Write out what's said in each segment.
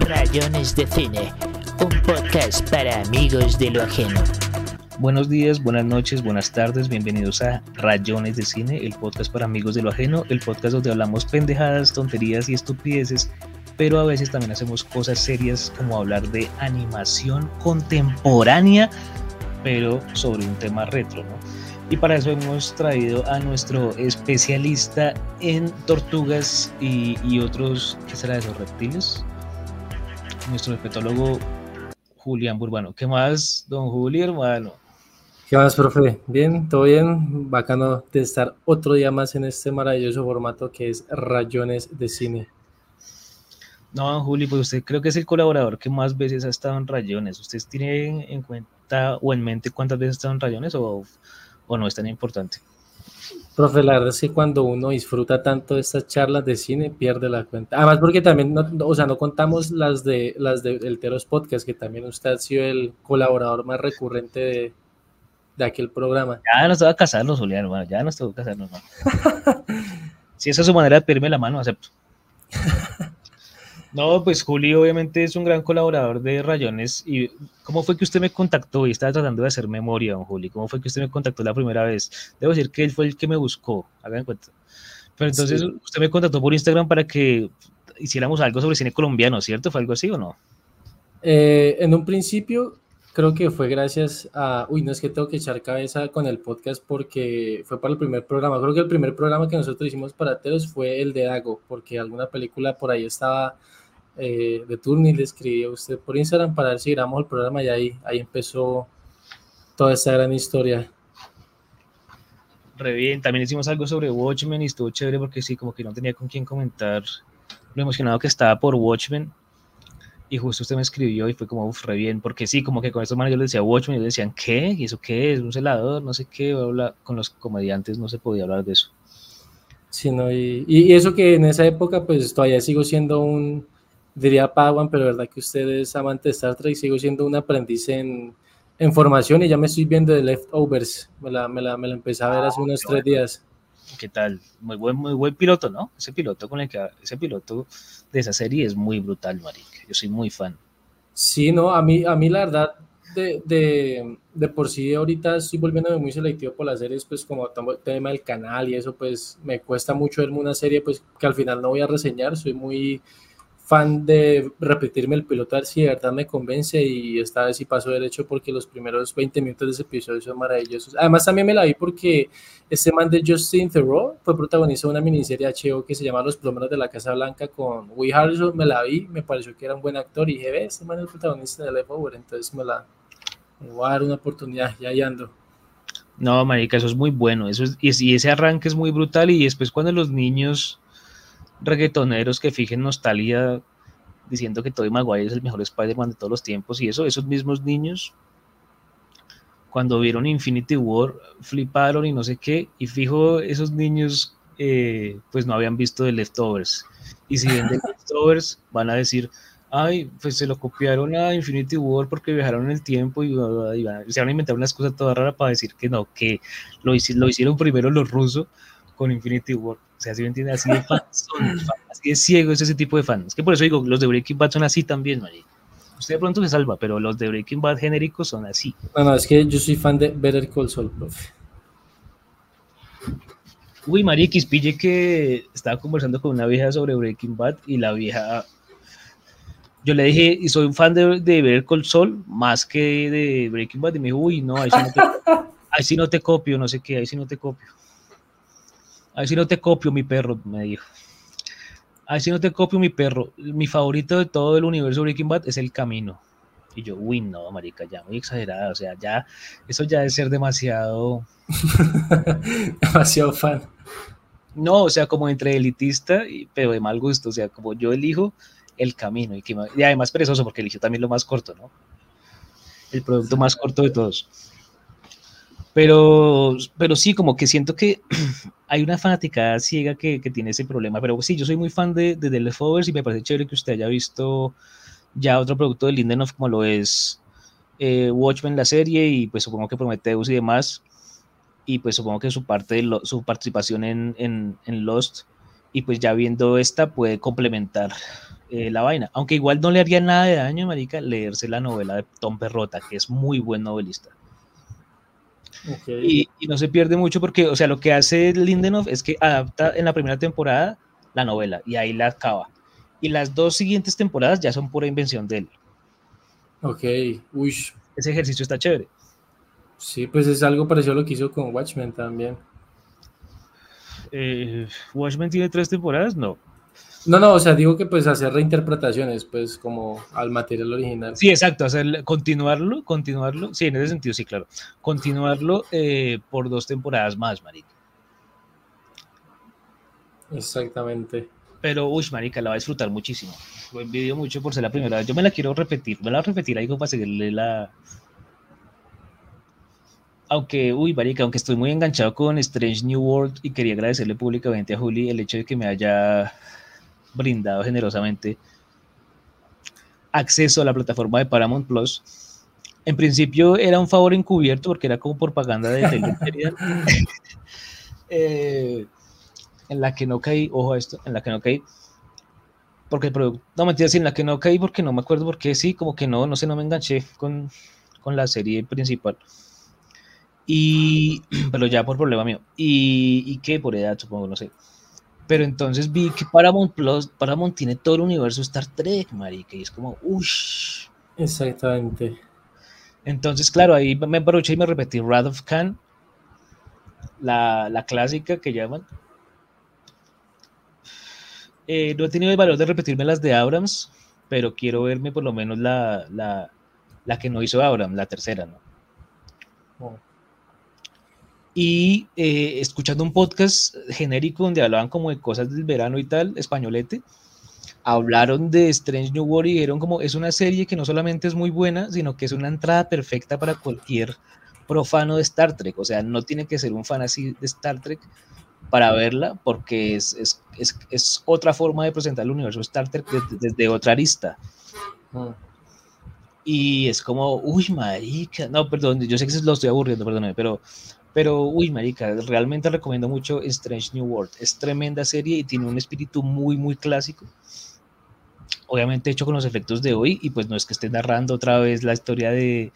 Rayones de Cine, un podcast para amigos de lo ajeno. Buenos días, buenas noches, buenas tardes, bienvenidos a Rayones de Cine, el podcast para amigos de lo ajeno, el podcast donde hablamos pendejadas, tonterías y estupideces, pero a veces también hacemos cosas serias como hablar de animación contemporánea, pero sobre un tema retro, ¿no? Y para eso hemos traído a nuestro especialista en tortugas y, otros, ¿qué será de esos reptiles? Nuestro herpetólogo Julián Burbano. ¿Qué más, don Juli, hermano? ¿Qué más, profe? Bien, todo bien. Bacano de estar otro día más en este maravilloso formato que es Rayones de Cine. No, don Juli, pues usted creo que es el colaborador que más veces ha estado en Rayones. ¿Usted tiene en cuenta o en mente cuántas veces ha estado en Rayones o o no es tan importante? Profe, la verdad es que cuando uno disfruta tanto de estas charlas de cine, pierde la cuenta. Además, porque también, no, o sea, no contamos las de las de El Teros Podcast, que también usted ha sido el colaborador más recurrente de, de aquel programa. Ya nos toca casarnos, Julián, ya nos toca casarnos. ¿no? si esa es su manera de pedirme la mano, acepto. No, pues Juli obviamente es un gran colaborador de Rayones. ¿Y cómo fue que usted me contactó? Y estaba tratando de hacer memoria, don Juli. ¿Cómo fue que usted me contactó la primera vez? Debo decir que él fue el que me buscó, hagan cuenta. Pero entonces usted me contactó por Instagram para que hiciéramos algo sobre cine colombiano, ¿cierto? ¿Fue algo así o no? Eh, en un principio creo que fue gracias a, uy, no es que tengo que echar cabeza con el podcast porque fue para el primer programa. Creo que el primer programa que nosotros hicimos para Teros fue el de Dago, porque alguna película por ahí estaba eh, de turno y le escribí a usted por Instagram para ver si grabamos el programa y ahí, ahí empezó toda esa gran historia. Re bien, también hicimos algo sobre Watchmen y estuvo chévere porque sí, como que no tenía con quién comentar lo emocionado que estaba por Watchmen. Y justo usted me escribió y fue como, uff, re bien, porque sí, como que con estos manes yo le decía Watchmen y ellos decían, ¿qué? ¿Y eso qué es? ¿Un celador? No sé qué. Con los comediantes no se podía hablar de eso. Sí, no, y, y eso que en esa época, pues todavía sigo siendo un, diría Pawan, pero verdad que usted es amante de Star Trek, sigo siendo un aprendiz en, en formación y ya me estoy viendo de Leftovers, me la, me la, me la empecé a ver hace ah, unos tres días. ¿Qué tal? Muy buen, muy buen piloto, ¿no? Ese piloto con el que ese piloto de esa serie es muy brutal, marica. Yo soy muy fan. Sí, no, a mí, a mí la verdad, de, de, de, por sí ahorita estoy volviéndome muy selectivo por las series, pues como el tema del canal y eso, pues me cuesta mucho verme una serie, pues que al final no voy a reseñar, soy muy fan de repetirme el piloto a ver si de verdad me convence y esta vez sí pasó derecho porque los primeros 20 minutos de ese episodio son maravillosos. Además también me la vi porque este man de Justin Theroux fue protagonista de una miniserie HBO que se llama Los plomeros de la Casa Blanca con Will Harrison, me la vi, me pareció que era un buen actor y dije, ve, este man es el protagonista de Leftover, entonces me la me voy a dar una oportunidad, ya ahí ando. No, marica, eso es muy bueno, eso es, y ese arranque es muy brutal y después cuando los niños reggaetoneros que fijen nostalgia diciendo que Tobey Maguire es el mejor Spider-Man de todos los tiempos y eso, esos mismos niños cuando vieron Infinity War fliparon y no sé qué y fijo esos niños eh, pues no habían visto The Leftovers y si ven The Leftovers van a decir ay, pues se lo copiaron a Infinity War porque viajaron en el tiempo y, se van a inventar una excusa toda rara para decir que no, que lo, lo hicieron primero los rusos con Infinity War. O sea, si me entiende, así de fans así de ciego es ese tipo de fans. Es que por eso digo, los de Breaking Bad son así también, María. Usted de pronto se salva, pero los de Breaking Bad genéricos son así. No, no, es que yo soy fan de Better Call Saul, profe. Uy, María pille que estaba conversando con una vieja sobre Breaking Bad y la vieja yo le dije, y soy un fan de, de Better Call Saul más que de Breaking Bad, y me dijo, uy, no, ahí sí no, te, ahí sí no te copio, no sé qué, ahí sí no te copio. A ver si no te copio, mi perro, me dijo. A ver si no te copio, mi perro. Mi favorito de todo el universo Breaking Bad es El Camino. Y yo, uy, no, marica, ya muy exagerada. O sea, ya, eso ya es ser demasiado. demasiado fan. No, o sea, como entre elitista, pero de mal gusto. O sea, como yo elijo El Camino. Y, que, y además perezoso, porque eligió también lo más corto, ¿no? El producto más corto de todos. Pero, pero sí, como que siento que hay una fanática ciega que, que, tiene ese problema. Pero sí, yo soy muy fan de, The Leftovers y me parece chévere que usted haya visto ya otro producto de Lindelof como lo es eh, Watchmen, la serie, y pues supongo que Prometheus y demás. Y pues supongo que su parte su participación en, Lost. Y pues ya viendo esta puede complementar eh, la vaina. Aunque igual no le haría nada de daño, marica, leerse la novela de Tom Perrota, que es muy buen novelista. Y, y, no se pierde mucho porque, o sea, lo que hace Lindenhoff es que adapta en la primera temporada la novela y ahí la acaba. Y las dos siguientes temporadas ya son pura invención de él. Ok, uy. Ese ejercicio está chévere. Sí, pues es algo parecido a lo que hizo con Watchmen también. Eh, ¿Watchmen tiene tres temporadas? No. No, no, o sea, digo que pues hacer reinterpretaciones, pues como al material original. Sí, exacto, hacer, continuarlo, continuarlo, sí, en ese sentido, sí, claro. Continuarlo eh, por dos temporadas más, marica. Exactamente. Pero, uy, marica, la va a disfrutar muchísimo. Lo envidio mucho por ser la primera vez. Yo me la quiero repetir, me la voy a repetir ahí como para seguirle la... Aunque, uy, marica, aunque estoy muy enganchado con Strange New World y quería agradecerle públicamente a Juli el hecho de que me haya brindado generosamente acceso a la plataforma de Paramount Plus. En principio era un favor encubierto porque era como propaganda de Telegram. eh, en la que no caí, ojo a esto, en la que no caí, porque el producto, no mentira, sí, en la que no caí porque no me acuerdo porque sí, como que no, no sé, no me enganché con, con la serie principal. Y, pero ya por problema mío. Y, y que por edad, supongo, no sé. Pero entonces vi que Paramount Plus, Paramount tiene todo el universo Star Trek, marica, y es como, uff. Exactamente. Entonces, claro, ahí me aproveché y me repetí Wrath of Khan, la, la clásica que llaman. Eh, no he tenido el valor de repetirme las de Abrams, pero quiero verme por lo menos la, la, la que no hizo Abrams, la tercera, ¿no? Oh y eh, escuchando un podcast genérico donde hablaban como de cosas del verano y tal, españolete, hablaron de Strange New World y dijeron como es una serie que no solamente es muy buena, sino que es una entrada perfecta para cualquier profano de Star Trek, o sea, no tiene que ser un fan así de Star Trek para verla, porque es, es, es, es otra forma de presentar el universo Star Trek desde, desde otra arista. Mm. Y es como, uy, marica, no, perdón, yo sé que lo estoy aburriendo, perdóname, pero pero, uy, marica, realmente recomiendo mucho Strange New World. Es tremenda serie y tiene un espíritu muy, muy clásico. Obviamente hecho con los efectos de hoy y pues no es que esté narrando otra vez la historia de,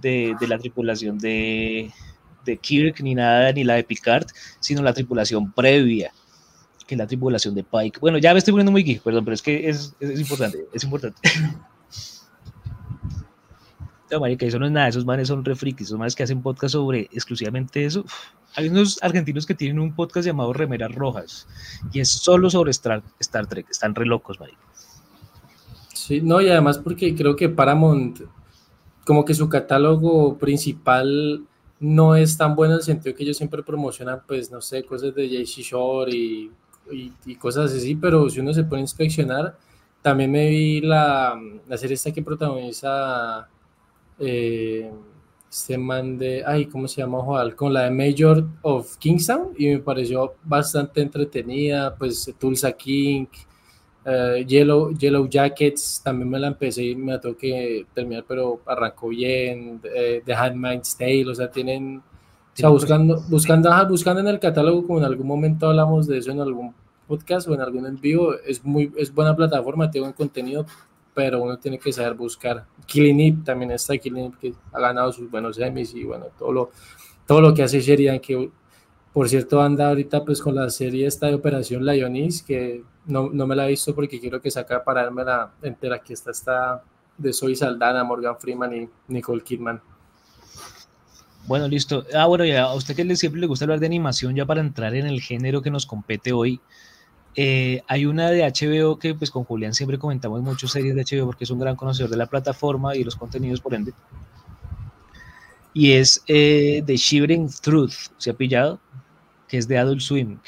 de, de la tripulación de, de Kirk ni nada, ni la de Picard, sino la tripulación previa, que es la tripulación de Pike. Bueno, ya me estoy poniendo muy geek, perdón, pero es que es, es importante, es importante. No, marica, eso no es nada, esos manes son re esos manes que hacen podcast sobre exclusivamente eso. Hay unos argentinos que tienen un podcast llamado Remeras Rojas y es solo sobre Star, Star Trek, están re locos, marica. Sí, no, y además porque creo que Paramount, como que su catálogo principal no es tan bueno en el sentido que ellos siempre promocionan, pues, no sé, cosas de JC Shore y, y, y, cosas así, pero si uno se pone a inspeccionar, también me vi la, la serie esta que protagoniza eh, este man de, ay, ¿cómo se llama? Joder, con la de Major of Kingstown y me pareció bastante entretenida, pues Tulsa King, uh, Yellow, Yellow Jackets, también me la empecé y me la tengo que terminar, pero arrancó bien, eh, The Handmaid's Tale, o sea, tienen, o sea, buscando, buscando, buscando en el catálogo, como en algún momento hablamos de eso en algún podcast o en algún en vivo, es muy, es buena plataforma, tiene buen contenido, pero uno tiene que saber buscar. Killing también está, Killing que ha ganado sus buenos semis y bueno, todo lo, todo lo que hace Sheridan, que por cierto anda ahorita pues con la serie esta de Operación Lionis, que no, no me la he visto porque quiero que saca para darme la entera, aquí está esta de Soy Saldana, Morgan Freeman y Nicole Kidman. Bueno, listo. Ah, bueno, ya a usted que siempre le gusta hablar de animación, ya para entrar en el género que nos compete hoy, eh, hay una de HBO que pues con Julián siempre comentamos muchas series de HBO porque es un gran conocedor de la plataforma y los contenidos por ende. Y es eh, The Shivering Truth, ¿se ha pillado? Que es de Adult Swim.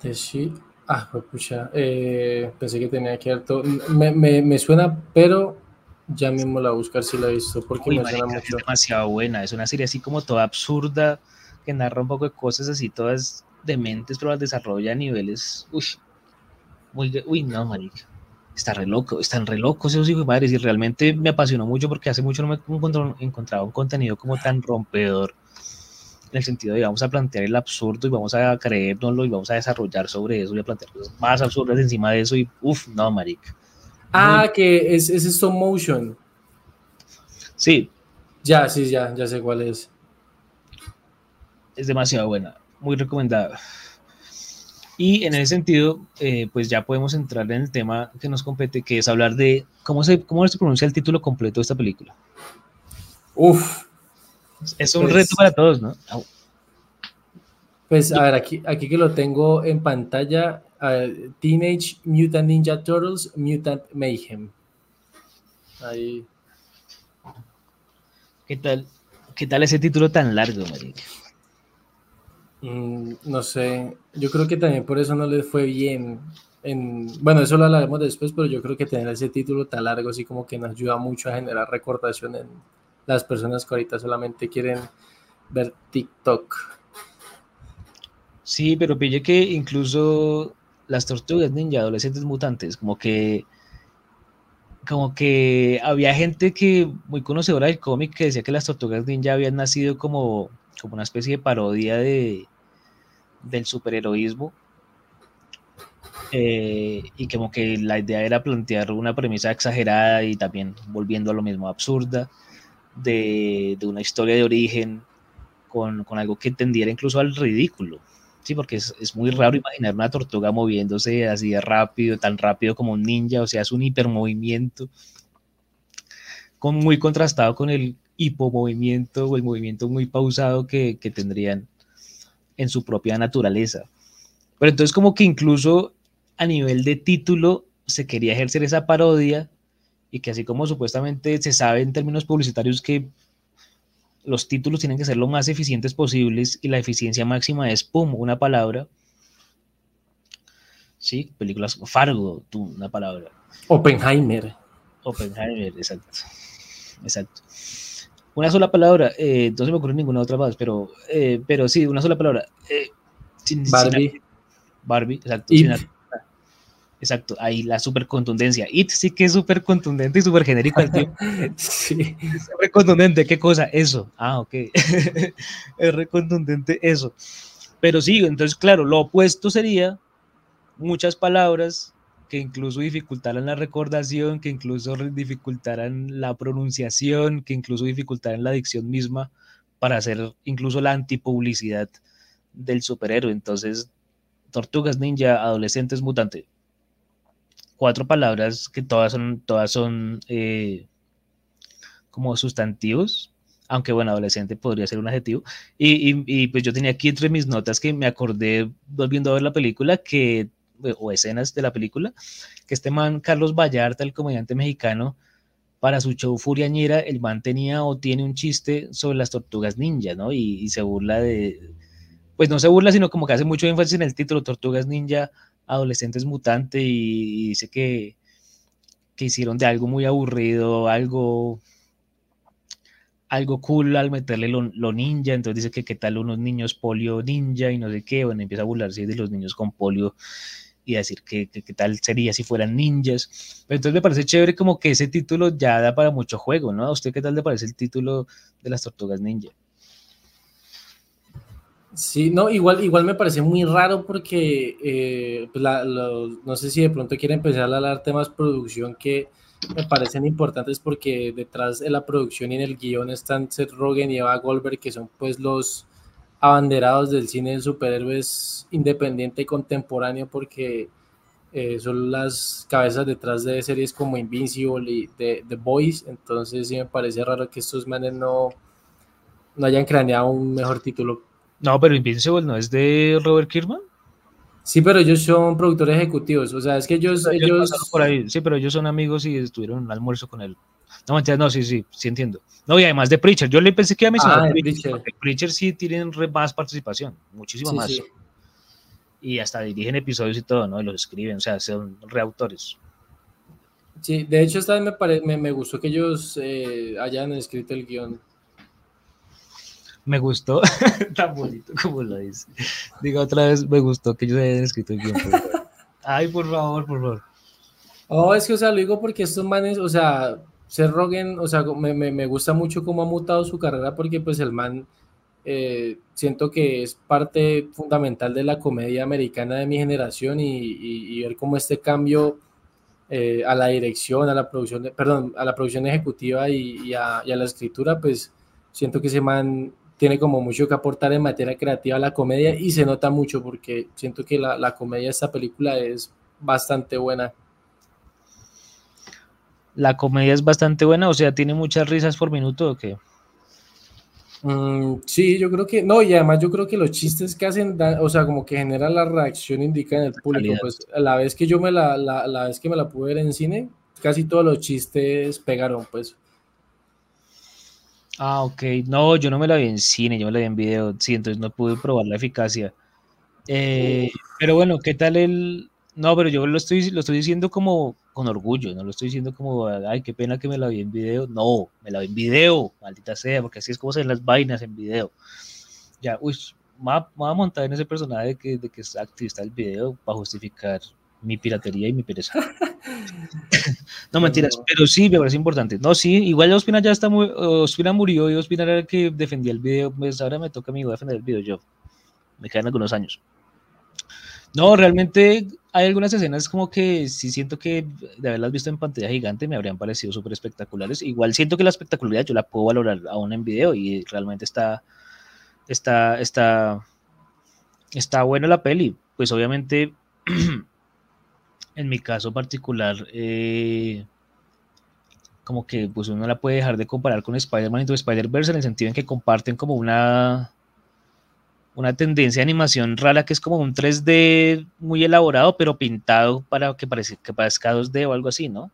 The She Ah, pues pucha, eh, pensé que tenía que todo. Me, me, me, suena, pero ya mismo la voy a buscar si la he visto porque Uy, me marica, suena mucho. Es demasiado buena, es una serie así como toda absurda que narra un poco de cosas así todas dementes, pero las desarrolla a niveles, uy, muy, uy, no, marica, está re loco, están re locos esos hijos de madres y realmente me apasionó mucho porque hace mucho no me encontraba un contenido como tan rompedor en el sentido de vamos a plantear el absurdo y vamos a creérnoslo y vamos a desarrollar sobre eso y a plantear cosas más absurdas encima de eso y uff, no, marica. Ah, que es, es stop motion. Sí. Ya, sí, ya, ya sé cuál es. Es demasiado buena, muy recomendada. Y en ese sentido, eh, pues ya podemos entrar en el tema que nos compete, que es hablar de cómo se, cómo se pronuncia el título completo de esta película. Uf. Es un pues reto para todos, ¿no? Pues a ver, aquí, aquí que lo tengo en pantalla, Teenage Mutant Ninja Turtles Mutant Mayhem. Ahí. ¿Qué tal? ¿Qué tal ese título tan largo, marica? Mm, no sé, yo creo que también por eso no les fue bien. En, bueno, eso lo hablaremos después, pero yo creo que tener ese título tan largo así como que nos ayuda mucho a generar recordación en las personas que ahorita solamente quieren ver TikTok. Sí, pero pille que incluso las tortugas ninja, adolescentes mutantes, como que como que había gente que muy conocedora del cómic que decía que las tortugas ninja habían nacido como, como una especie de parodia de del superheroísmo eh, y como que la idea era plantear una premisa exagerada y también volviendo a lo mismo absurda de, de una historia de origen con, con, algo que tendiera incluso al ridículo. Sí, porque es, es, muy raro imaginar una tortuga moviéndose así de rápido, tan rápido como un ninja, o sea, es un hipermovimiento, con, muy contrastado con el hipomovimiento o el movimiento muy pausado que, que tendrían en su propia naturaleza. Pero entonces como que incluso a nivel de título se quería ejercer esa parodia y que así como supuestamente se sabe en términos publicitarios que los títulos tienen que ser lo más eficientes posibles y la eficiencia máxima es, ¡pum!, una palabra. Sí, películas, Fargo, tú, una palabra. Oppenheimer. Oppenheimer, exacto. Exacto. Una sola palabra, eh, no se me ocurre ninguna otra más, pero, eh, pero sí, una sola palabra. Eh, Barbie. Barbie, exacto. Exacto, ahí la super contundencia. It sí que es súper contundente y súper genérico al tiempo. sí. Es contundente, ¿qué cosa? Eso. Ah, ok. es recontundente eso. Pero sí, entonces, claro, lo opuesto sería muchas palabras que incluso dificultaran la recordación, que incluso dificultaran la pronunciación, que incluso dificultaran la dicción misma para hacer incluso la antipublicidad del superhéroe. Entonces, Tortugas Ninja, Adolescentes Mutante, cuatro palabras que todas son, todas son eh, como sustantivos, aunque bueno, adolescente podría ser un adjetivo. Y, y, pues yo tenía aquí entre mis notas que me acordé volviendo a ver la película que, o escenas de la película, que este man, Carlos Vallarta, el comediante mexicano, para su show Furiañera, el man tenía o tiene un chiste sobre las tortugas ninja, ¿no? Y, se burla de, pues no se burla, sino como que hace mucho énfasis en el título, Tortugas Ninja adolescentes mutante y, dice que, que hicieron de algo muy aburrido, algo algo cool al meterle lo, ninja, entonces dice que qué tal unos niños polio ninja y no sé qué, bueno, empieza a burlarse de los niños con polio y decir que qué tal sería si fueran ninjas. Pero entonces me parece chévere como que ese título ya da para mucho juego, ¿no? ¿A usted qué tal le parece el título de las tortugas ninja? Sí, no, igual, igual me parece muy raro porque eh, pues no sé si de pronto quiere empezar a hablar temas producción que me parecen importantes porque detrás de la producción y en el guion están Seth Rogen y Eva Goldberg, que son pues los abanderados del cine de superhéroes independiente y contemporáneo porque eh, son las cabezas detrás de series como Invincible y The, The Boys, entonces sí me parece raro que estos manes no, no hayan craneado un mejor título no, pero Invincible no es de Robert Kirkman. Sí, pero ellos son productores ejecutivos. O sea, es que ellos. ellos... Por ahí. Sí, pero ellos son amigos y estuvieron en un almuerzo con él. No, no, sí, sí, sí entiendo. No, y además de Preacher. Yo le pensé que a mí ah, Preacher. Preacher. sí tienen más participación, muchísima más. Y hasta dirigen episodios y todo, ¿no? Y los escriben, o sea, son reautores. Sí, de hecho, esta vez me, me, me gustó que ellos eh, hayan escrito el guion me gustó, tan bonito como lo dice. Digo otra vez, me gustó que yo haya escrito el guion. Ay, por favor, por favor. Oh, es que, o sea, lo digo porque estos manes, o sea, Seth Rogen, o sea, me, me, me gusta mucho cómo ha mutado su carrera porque, pues, el man eh, siento que es parte fundamental de la comedia americana de mi generación y, ver cómo este cambio eh, a la dirección, a la producción, perdón, a la producción ejecutiva y, a, la escritura, pues siento que ese man tiene como mucho que aportar en materia creativa a la comedia y se nota mucho porque siento que la, la comedia de esta película es bastante buena. La comedia es bastante buena, o sea, tiene muchas risas por minuto o qué? Mm, sí, yo creo que, no, y además yo creo que los chistes que hacen, o sea, como que generan la reacción indica en el público, pues la vez que yo me la, la, la vez que me la pude ver en cine, casi todos los chistes pegaron, pues. Ah, ok. No, yo no me la vi en cine, yo me la vi en video, sí, entonces no pude probar la eficacia. Eh, pero bueno, ¿qué tal el...? No, pero yo lo estoy, lo estoy diciendo como con orgullo, no lo estoy diciendo como, ay, qué pena que me la vi en video. No, me la vi en video, maldita sea, porque así es como se ven las vainas en video. Ya, uy, me voy a montar en ese personaje de que, de que es activista del video para justificar mi piratería y mi pereza. no mentiras, pero sí me parece importante. No, sí, igual Ospina ya está muy, Ospina murió y Ospina era el que defendía el video, pues ahora me toca a mí defender el video yo. Me quedan algunos años. No, realmente hay algunas escenas como que sí siento que de haberlas visto en pantalla gigante me habrían parecido súper espectaculares. Igual siento que la espectacularidad yo la puedo valorar aún en video y realmente está, está, está, está buena la peli. Pues obviamente en mi caso particular, eh, como que pues uno la puede dejar de comparar con Spider-Man y Spider-Verse en el sentido en que comparten como una, una tendencia de animación rara que es como un 3D muy elaborado, pero pintado para que, parezca, que parezca 2D o algo así, ¿no?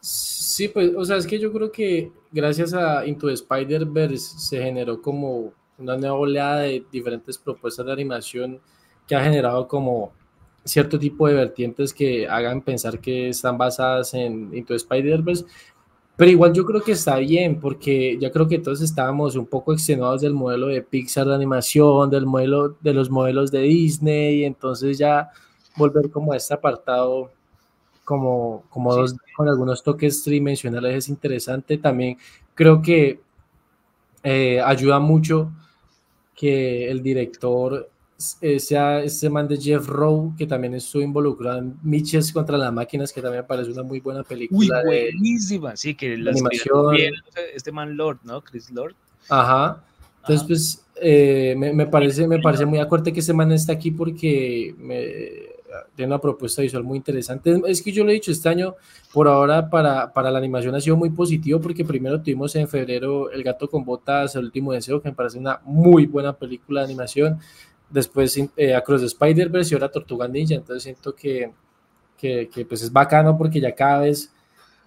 Sí, pues, o sea, es que yo creo que gracias a Into Spider-Verse se generó como una nueva oleada de diferentes propuestas de animación que ha generado como cierto tipo de vertientes que hagan pensar que están basadas en Into Spider-Verse, pero igual yo creo que está bien, porque ya creo que todos estábamos un poco extenuados del modelo de Pixar de animación, del modelo, de los modelos de Disney, y entonces ya volver como a este apartado, como, como dos, con algunos toques tridimensionales es interesante. También creo que eh, ayuda mucho que el director sea ese man de Jeff Rowe, que también estuvo involucrado en Mitches contra las máquinas, que también parece una muy buena película. buenísima, sí, que la animación. este man Lord, ¿no? Chris Lord. Ajá. Entonces, pues, eh, me, me, parece, me parece muy acuerdo que ese man está aquí porque me, tiene una propuesta visual muy interesante. Es que yo lo he dicho, este año, por ahora, para, para la animación ha sido muy positivo porque primero tuvimos en febrero El gato con botas, El último deseo, que me parece una muy buena película de animación después eh, Across Spider-Verse y ahora Tortuga Ninja, entonces siento que, que, pues es bacano porque ya cada vez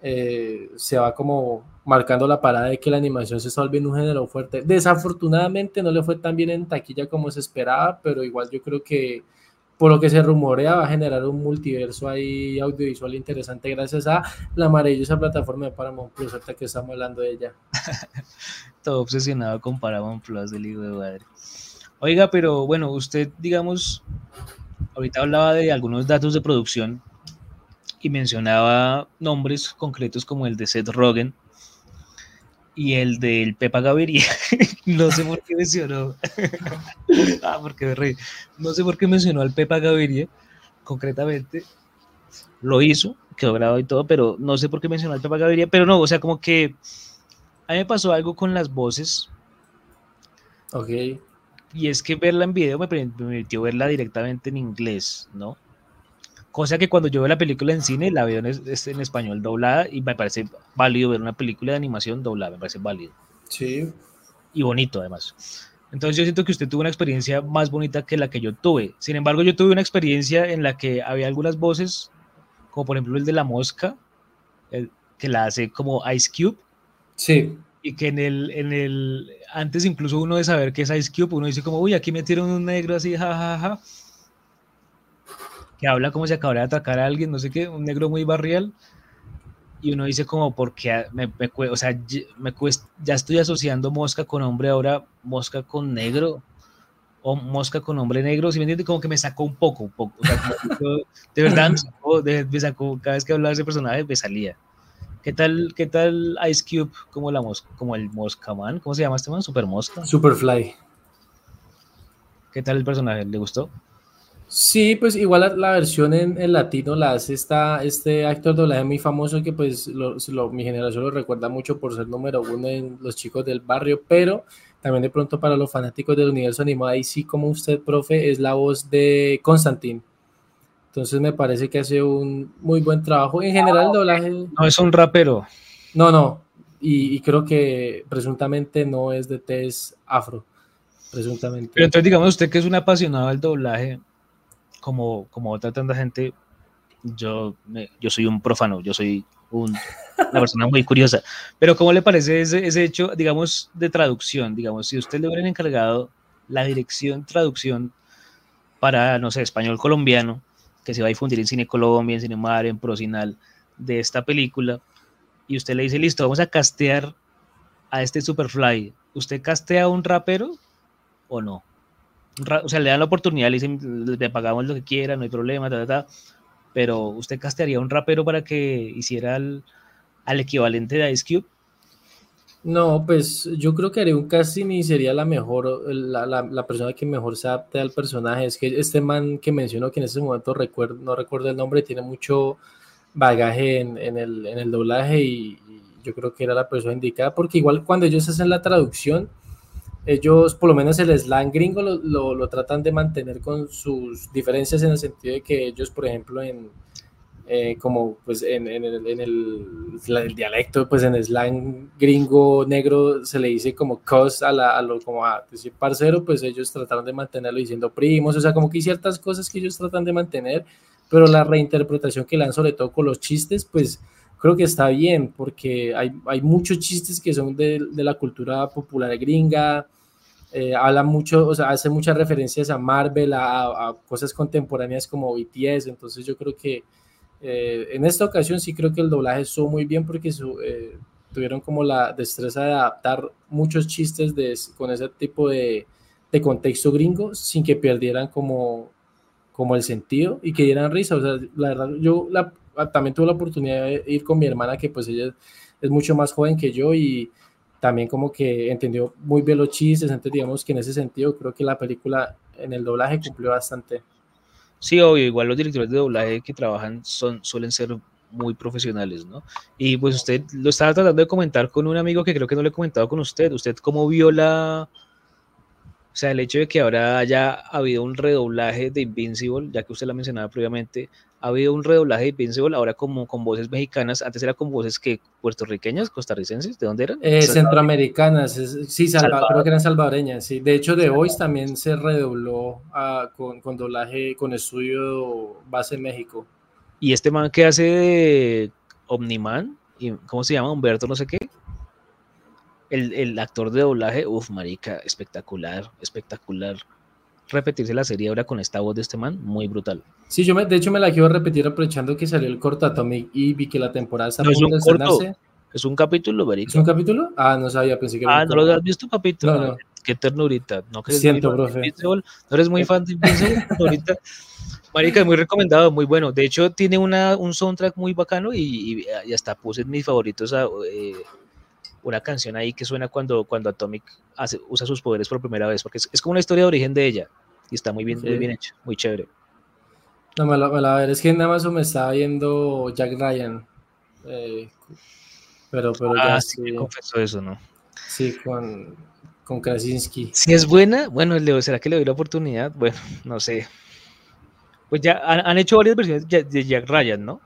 eh, se va como marcando la parada de que la animación se está volviendo un género fuerte. Desafortunadamente no le fue tan bien en taquilla como se esperaba, pero igual yo creo que por lo que se rumorea va a generar un multiverso ahí audiovisual interesante gracias a la maravillosa plataforma de Paramount Plus, ahorita que estamos hablando de ella. Todo obsesionado con Paramount Plus del hijo de madre. Oiga, pero bueno, usted, digamos, ahorita hablaba de algunos datos de producción y mencionaba nombres concretos como el de Seth Rogen y el del Pepa Gaviria. no sé por qué mencionó. ah, porque me reí. No sé por qué mencionó al Pepa Gaviria concretamente. Lo hizo, quedó grabado y todo, pero no sé por qué mencionó al Pepa Gaviria. Pero no, o sea, como que a mí me pasó algo con las voces. Ok y es que verla en video me permitió verla directamente en inglés, ¿no? Cosa que cuando yo veo la película en cine la veo en, en español doblada y me parece válido ver una película de animación doblada, me parece válido. Sí. Y bonito además. Entonces yo siento que usted tuvo una experiencia más bonita que la que yo tuve. Sin embargo, yo tuve una experiencia en la que había algunas voces, como por ejemplo el de la mosca, que la hace como Ice Cube. Sí que en el, en el, antes incluso uno de saber que es Ice Cube, uno dice como, uy, aquí metieron un negro así, jajaja, que habla como si acabara de atacar a alguien, no sé qué, un negro muy barrial, y uno dice como, porque me, me, o sea, me cuesta, ya estoy asociando mosca con hombre, ahora mosca con negro, o mosca con hombre negro, si me entiendes? Como que me sacó un poco, un poco, de verdad me me sacó, cada vez que hablaba ese personaje me salía. ¿Qué tal, qué tal Ice Cube como, la mos como el Moscaman? ¿Cómo se llama este man? Super Mosca. Superfly. ¿Qué tal el personaje? ¿Le gustó? Sí, pues igual la, la versión en, en, latino la hace esta, este actor de doblaje muy famoso que pues lo, lo, mi generación lo recuerda mucho por ser número uno en los chicos del barrio, pero también de pronto para los fanáticos del universo animado, ahí sí como usted, profe, es la voz de Constantine. Entonces me parece que hace un muy buen trabajo. En general el doblaje... No es un rapero. No, no. Y, y creo que presuntamente no es de test afro. Presuntamente. Pero entonces digamos usted que es un apasionado del doblaje como, como otra tanta gente, yo, yo soy un profano, yo soy un, una persona muy curiosa. Pero ¿cómo le parece ese, ese, hecho, digamos, de traducción? Digamos, si usted le hubieran encargado la dirección, traducción para, no sé, español colombiano, que se va a difundir en Cine Colombia, en Cinemar, en Procinal, de esta película, y usted le dice, listo, vamos a castear a este Superfly, ¿usted castea a un rapero o no? o sea, le dan la oportunidad, le dicen, le pagamos lo que quiera, no hay problema, ta, ta, ta, pero usted castearía a un rapero para que hiciera al, al equivalente de Ice Cube. No, pues yo creo que haría un sería la mejor, la, la, la, persona que mejor se adapte al personaje. Es que este man que mencionó, que en ese momento recuerdo, no recuerdo el nombre, tiene mucho bagaje en, en, el, en el doblaje y, y yo creo que era la persona indicada, porque igual cuando ellos hacen la traducción, ellos, por lo menos el slang gringo, lo, lo, lo, tratan de mantener con sus diferencias en el sentido de que ellos, por ejemplo, en eh, como pues en, en, el, en el, el, dialecto, pues en slang gringo negro se le dice como cos a, la, a lo como a decir parcero, pues ellos trataron de mantenerlo diciendo primos, o sea, como que hay ciertas cosas que ellos tratan de mantener, pero la reinterpretación que le dan sobre todo con los chistes, pues creo que está bien, porque hay, hay muchos chistes que son de, de la cultura popular gringa, eh, habla mucho, o sea, hace muchas referencias a Marvel, a, a, cosas contemporáneas como BTS, entonces yo creo que eh, en esta ocasión sí creo que el doblaje estuvo muy bien porque eh, tuvieron como la destreza de adaptar muchos chistes con ese tipo de, contexto gringo sin que perdieran como, como el sentido y que dieran risa, o sea, la verdad, yo la, también tuve la oportunidad de ir con mi hermana que pues ella es mucho más joven que yo y también como que entendió muy bien los chistes, entonces digamos que en ese sentido creo que la película en el doblaje cumplió bastante. Sí, obvio, igual los directores de doblaje que trabajan son, suelen ser muy profesionales, ¿no? Y pues usted lo estaba tratando de comentar con un amigo que creo que no le he comentado con usted. ¿Usted cómo vio la... O sea, el hecho de que ahora haya habido un redoblaje de Invincible, ya que usted la mencionaba previamente, ha habido un redoblaje de Invincible ahora como con voces mexicanas, antes era con voces que puertorriqueñas, costarricenses, ¿de dónde eran? Eh, centroamericanas, sí, Salva, Salvador. creo que eran salvadoreñas, sí. De hecho, de hoy también se redobló uh, con, con, doblaje, con estudio base en México. ¿Y este man que hace de Omniman? ¿Cómo se llama? Humberto no sé qué. El, el actor de doblaje, uff, marica, espectacular, espectacular repetirse la serie ahora con esta voz de este man, muy brutal. Sí, yo me, de hecho me la quiero repetir aprovechando que salió el corto Atomic y vi que la temporada está no, es un corto, es un capítulo, verico. ¿Es un capítulo? Ah, no sabía, pensé que Ah, ¿no lo has visto, papito? No, no. Qué ternurita. No, que Siento, profe. ¿No eres muy fan de Invincible? ahorita? Marica, muy recomendado, muy bueno. De hecho, tiene una, un soundtrack muy bacano y, y, y hasta puse en mis favoritos a, eh, una canción ahí que suena cuando, cuando Atomic hace, usa sus poderes por primera vez, porque es, es, como una historia de origen de ella y está muy bien, sí. muy bien hecho, muy chévere. No, me la, me la ver, es que en Amazon me estaba viendo Jack Ryan. Eh, pero, pero ah, ya sí, sí. confesó eso, ¿no? Sí, con, con Krasinski. Si es buena, bueno, ¿será que le doy la oportunidad? Bueno, no sé. Pues ya han, han hecho varias versiones de Jack Ryan, ¿no?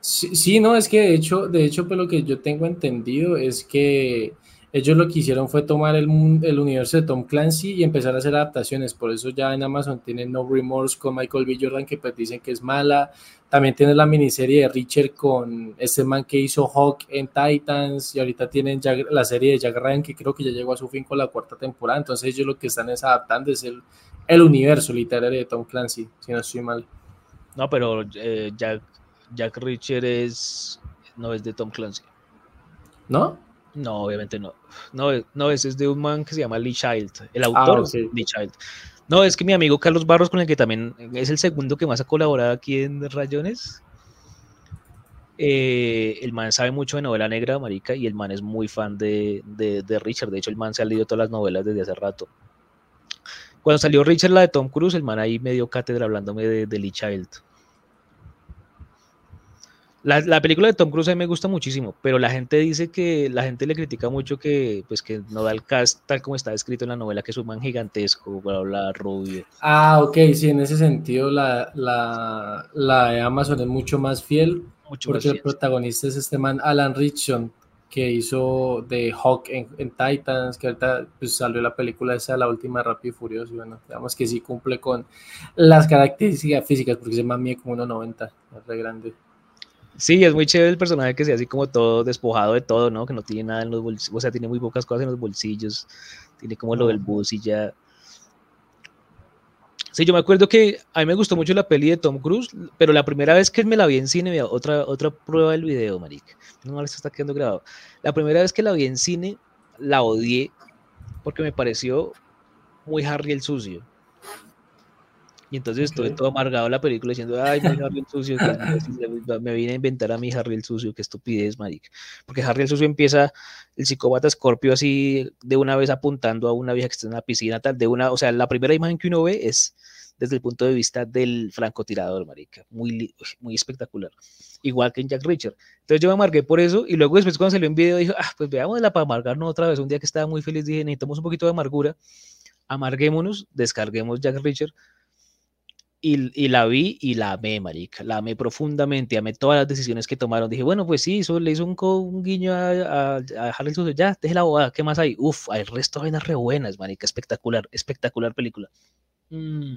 Sí, no, es que de hecho, de hecho, pues lo que yo tengo entendido es que ellos lo que hicieron fue tomar el, el, universo de Tom Clancy y empezar a hacer adaptaciones. Por eso ya en Amazon tienen No Remorse con Michael B. Jordan, que pues dicen que es mala. También tienen la miniserie de Richard con este man que hizo Hawk en Titans. Y ahorita tienen Jack, la serie de Jack Ryan, que creo que ya llegó a su fin con la cuarta temporada. Entonces ellos lo que están es adaptando es el, el universo literario de Tom Clancy, si no estoy mal. No, pero eh, Jack, Jack Richard es no es de Tom Clancy. ¿No? No, obviamente no. No, no ese es de un man que se llama Lee Child. El autor ah, okay. Lee Child. No, es que mi amigo Carlos Barros, con el que también es el segundo que más ha colaborado aquí en Rayones. Eh, el man sabe mucho de novela negra, marica, y el man es muy fan de, de, Richard. De hecho, el man se ha leído todas las novelas desde hace rato. Cuando salió Richard, la de Tom Cruise, el man ahí me dio cátedra hablándome de, de Lee Child. La, película de Tom Cruise a mí me gusta muchísimo, pero la gente dice que la gente le critica mucho que pues que no da el cast tal como está escrito en la novela, que es un man gigantesco, bla, bla, rubio. Ah, ok, sí, en ese sentido la, la, de Amazon es mucho más fiel, mucho porque el protagonista es este man Alan Richardson, que hizo de Hawk en, Titans, que ahorita pues, salió la película esa, la última Rápido y Furioso, y bueno, digamos que sí cumple con las características físicas, porque se man mide como 1.90, es re grande. Sí, es muy chévere el personaje que sea así como todo despojado de todo, ¿no? Que no tiene nada en los bolsillos, o sea, tiene muy pocas cosas en los bolsillos, tiene como lo del bus y ya. Sí, yo me acuerdo que a mí me gustó mucho la peli de Tom Cruise, pero la primera vez que me la vi en cine, otra, otra prueba del video, marica. No mal está quedando grabado. La primera vez que la vi en cine, la odié porque me pareció muy Harry el sucio. Y entonces estuve todo amargado la película diciendo, ay, mi Harry el sucio, me vine a inventar a mi Harry el sucio, qué estupidez, marica. Porque Harry el sucio empieza, el psicópata Scorpio así de una vez apuntando a una vieja que está en la piscina, tal, de una, o sea, la primera imagen que uno ve es desde el punto de vista del francotirador, marica, muy, muy espectacular. Igual que en Jack Richard. Entonces yo me amargué por eso y luego después cuando salió un video dije, ah, pues veámosla para amargarnos otra vez. Un día que estaba muy feliz dije, necesitamos un poquito de amargura, amarguémonos, descarguemos Jack Richard y, la vi y la amé, marica. La amé profundamente, amé todas las decisiones que tomaron. Dije, bueno, pues sí, eso le hizo un, un guiño a, a, Harry Sucio. Ya, deje la bobada, ¿qué más hay? Uf, hay resto de vainas re buenas, marica. Espectacular, espectacular película. Mm.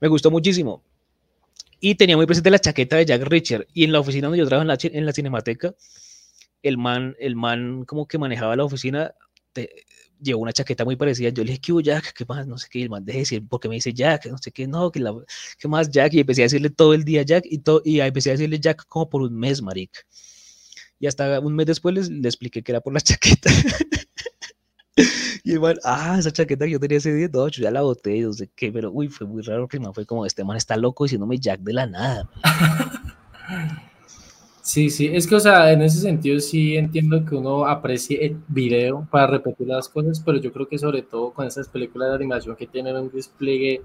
Me gustó muchísimo. Y tenía muy presente la chaqueta de Jack Richard. Y en la oficina donde yo trabajo en la, en la cinemateca, el man, el man como que manejaba la oficina, llevó una chaqueta muy parecida. Yo le dije, ¿qué hubo Jack? ¿Qué más? No sé qué. Y el man, deje decir, porque me dice Jack, no sé qué, no, que la, ¿qué más Jack? Y empecé a decirle todo el día Jack y, todo, y empecé a decirle Jack como por un mes, marica. Y hasta un mes después les, le expliqué que era por la chaqueta. y el man, ah, esa chaqueta que yo tenía ese día, no, yo ya la boté, no sé qué, pero uy, fue muy raro, prima. Fue como, este man está loco diciéndome Jack de la nada. Sí, sí, es que, o sea, en ese sentido sí entiendo que uno aprecie el video para repetir las cosas, pero yo creo que sobre todo con esas películas de animación que tienen un despliegue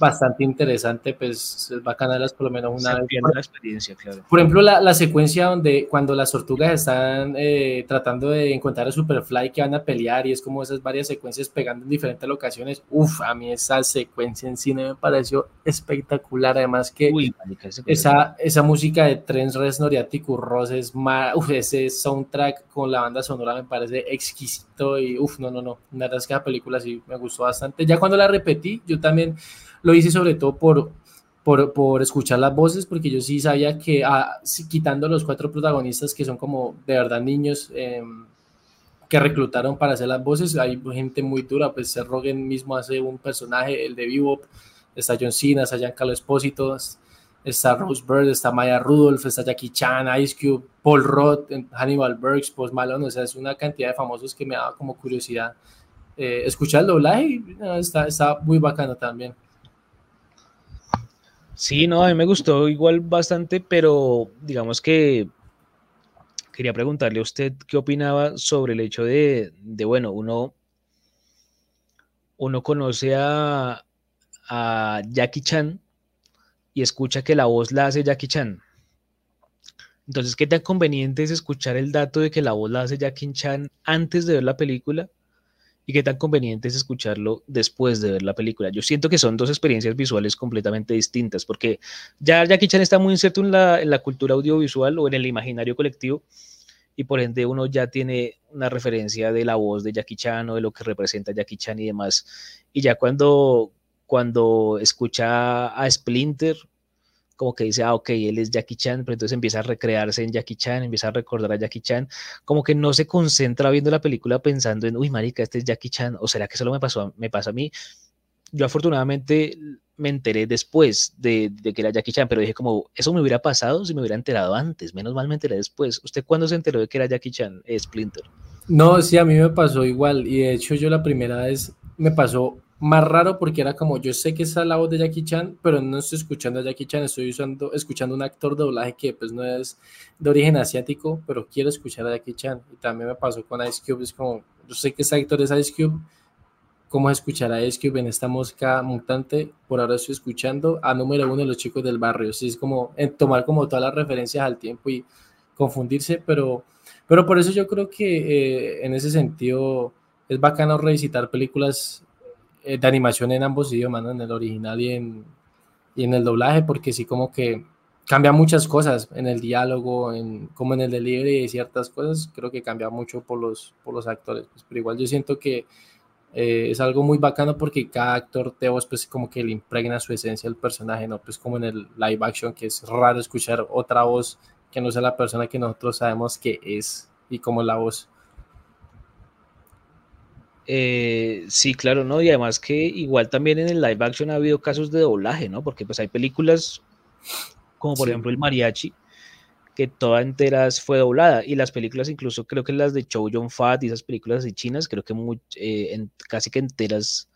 bastante interesante, pues es bacana por lo menos una vez. La experiencia, claro. Por ejemplo, la, la, secuencia donde cuando las tortugas están eh, tratando de encontrar a Superfly que van a pelear y es como esas varias secuencias pegando en diferentes locaciones, uff, a mí esa secuencia en cine me pareció espectacular, además que esa, esa música de Trent Reznor y Atticus Ross es más, uf, ese soundtrack con la banda sonora me parece exquisito y uff, no, no, no, la verdad es que la película sí me gustó bastante. Ya cuando la repetí, yo también lo hice sobre todo por, por, escuchar las voces, porque yo sí sabía que ah, quitando los cuatro protagonistas que son como de verdad niños em, que reclutaron para hacer las voces, hay gente muy dura, pues Seth Rogen mismo hace un personaje, el de Bebop, está John Cena, está Giancarlo Espósito, está Rose Bird, está Maya Rudolph, está Jackie Chan, Ice Cube, Paul Roth, Hannibal Burks, Post Malone, o sea, es una cantidad de famosos que me daba como curiosidad eh, escuchar el doblaje y está, está muy bacano también. Sí, no, a mí me gustó igual bastante, pero digamos que quería preguntarle a usted qué opinaba sobre el hecho de, bueno, uno, uno conoce a, a Jackie Chan y escucha que la voz la hace Jackie Chan. Entonces, ¿qué tan conveniente es escuchar el dato de que la voz la hace Jackie Chan antes de ver la película y qué tan conveniente es escucharlo después de ver la película. Yo siento que son dos experiencias visuales completamente distintas, porque ya Jackie Chan está muy inserto en la, en la cultura audiovisual o en el imaginario colectivo, y por ende uno ya tiene una referencia de la voz de Jackie Chan o de lo que representa Jackie Chan y demás. Y ya cuando, cuando escucha a Splinter como que dice, ah, ok, él es Jackie Chan, pero entonces empieza a recrearse en Jackie Chan, empieza a recordar a Jackie Chan, como que no se concentra viendo la película pensando en, uy, marica, este es Jackie Chan, o será que solo me pasó, me pasa a mí. Yo afortunadamente me enteré después de, que era Jackie Chan, pero dije como, eso me hubiera pasado si me hubiera enterado antes, menos mal me enteré después. ¿Usted cuándo se enteró de que era Jackie Chan, eh, Splinter? No, sí, a mí me pasó igual, y de hecho yo la primera vez me pasó más raro porque era como, yo sé que está la voz de Jackie Chan, pero no estoy escuchando a Jackie Chan, estoy usando, escuchando un actor de doblaje que pues no es de origen asiático, pero quiero escuchar a Jackie Chan. Y también me pasó con Ice Cube, es como, yo sé que ese actor es Ice Cube, ¿cómo escuchar a Ice Cube en esta música mutante? Por ahora estoy escuchando a número uno de los chicos del barrio, así es como en tomar como todas las referencias al tiempo y confundirse, pero, pero por eso yo creo que eh, en ese sentido es bacano revisitar películas eh, de animación en ambos idiomas, en el original y en, y en el doblaje, porque sí como que cambia muchas cosas en el diálogo, en, como en el delivery de ciertas cosas, creo que cambia mucho por los, por los actores, pues, pero igual yo siento que eh, es algo muy bacano porque cada actor de voz pues como que le impregna su esencia al personaje, ¿no? Pues como en el live action que es raro escuchar otra voz que no sea la persona que nosotros sabemos que es y como la voz. Eh, sí, claro, ¿no? Y además que igual también en el live action ha habido casos de doblaje, ¿no? Porque pues hay películas como por ejemplo el mariachi, que toda enteras fue doblada. Y las películas, incluso creo que las de Chow Yun Fat y esas películas de chinas, creo que muy, eh, casi que enteras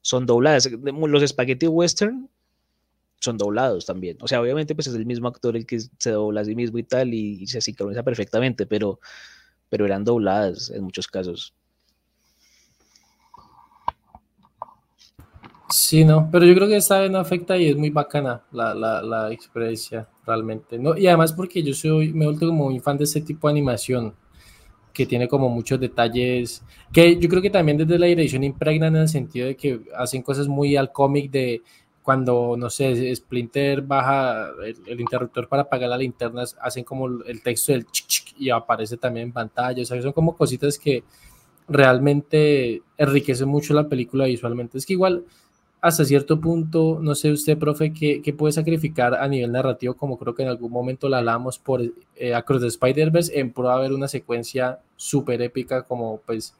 son dobladas. Los spaghetti western son doblados también. O sea, obviamente pues es el mismo actor el que se dobla a sí mismo y tal, y, y se sincroniza perfectamente, pero, pero eran dobladas en muchos casos. Sí, no, pero yo creo que esta vez no afecta y es muy bacana la, la, la experiencia realmente. ¿no? Y además porque yo soy, me he vuelto como muy fan de este tipo de animación que tiene como muchos detalles, que yo creo que también desde la dirección impregnan en el sentido de que hacen cosas muy al cómic de cuando, no sé, Splinter baja el, interruptor para apagar la linterna, hacen como el texto del chic, y aparece también en pantalla, o sea, son como cositas que realmente enriquecen mucho la película visualmente. Es que igual hasta cierto punto, no sé usted, profe, ¿qué, puede sacrificar a nivel narrativo, como creo que en algún momento la hablamos por eh, Across the Spider-Verse, en pro de haber una secuencia súper épica como pues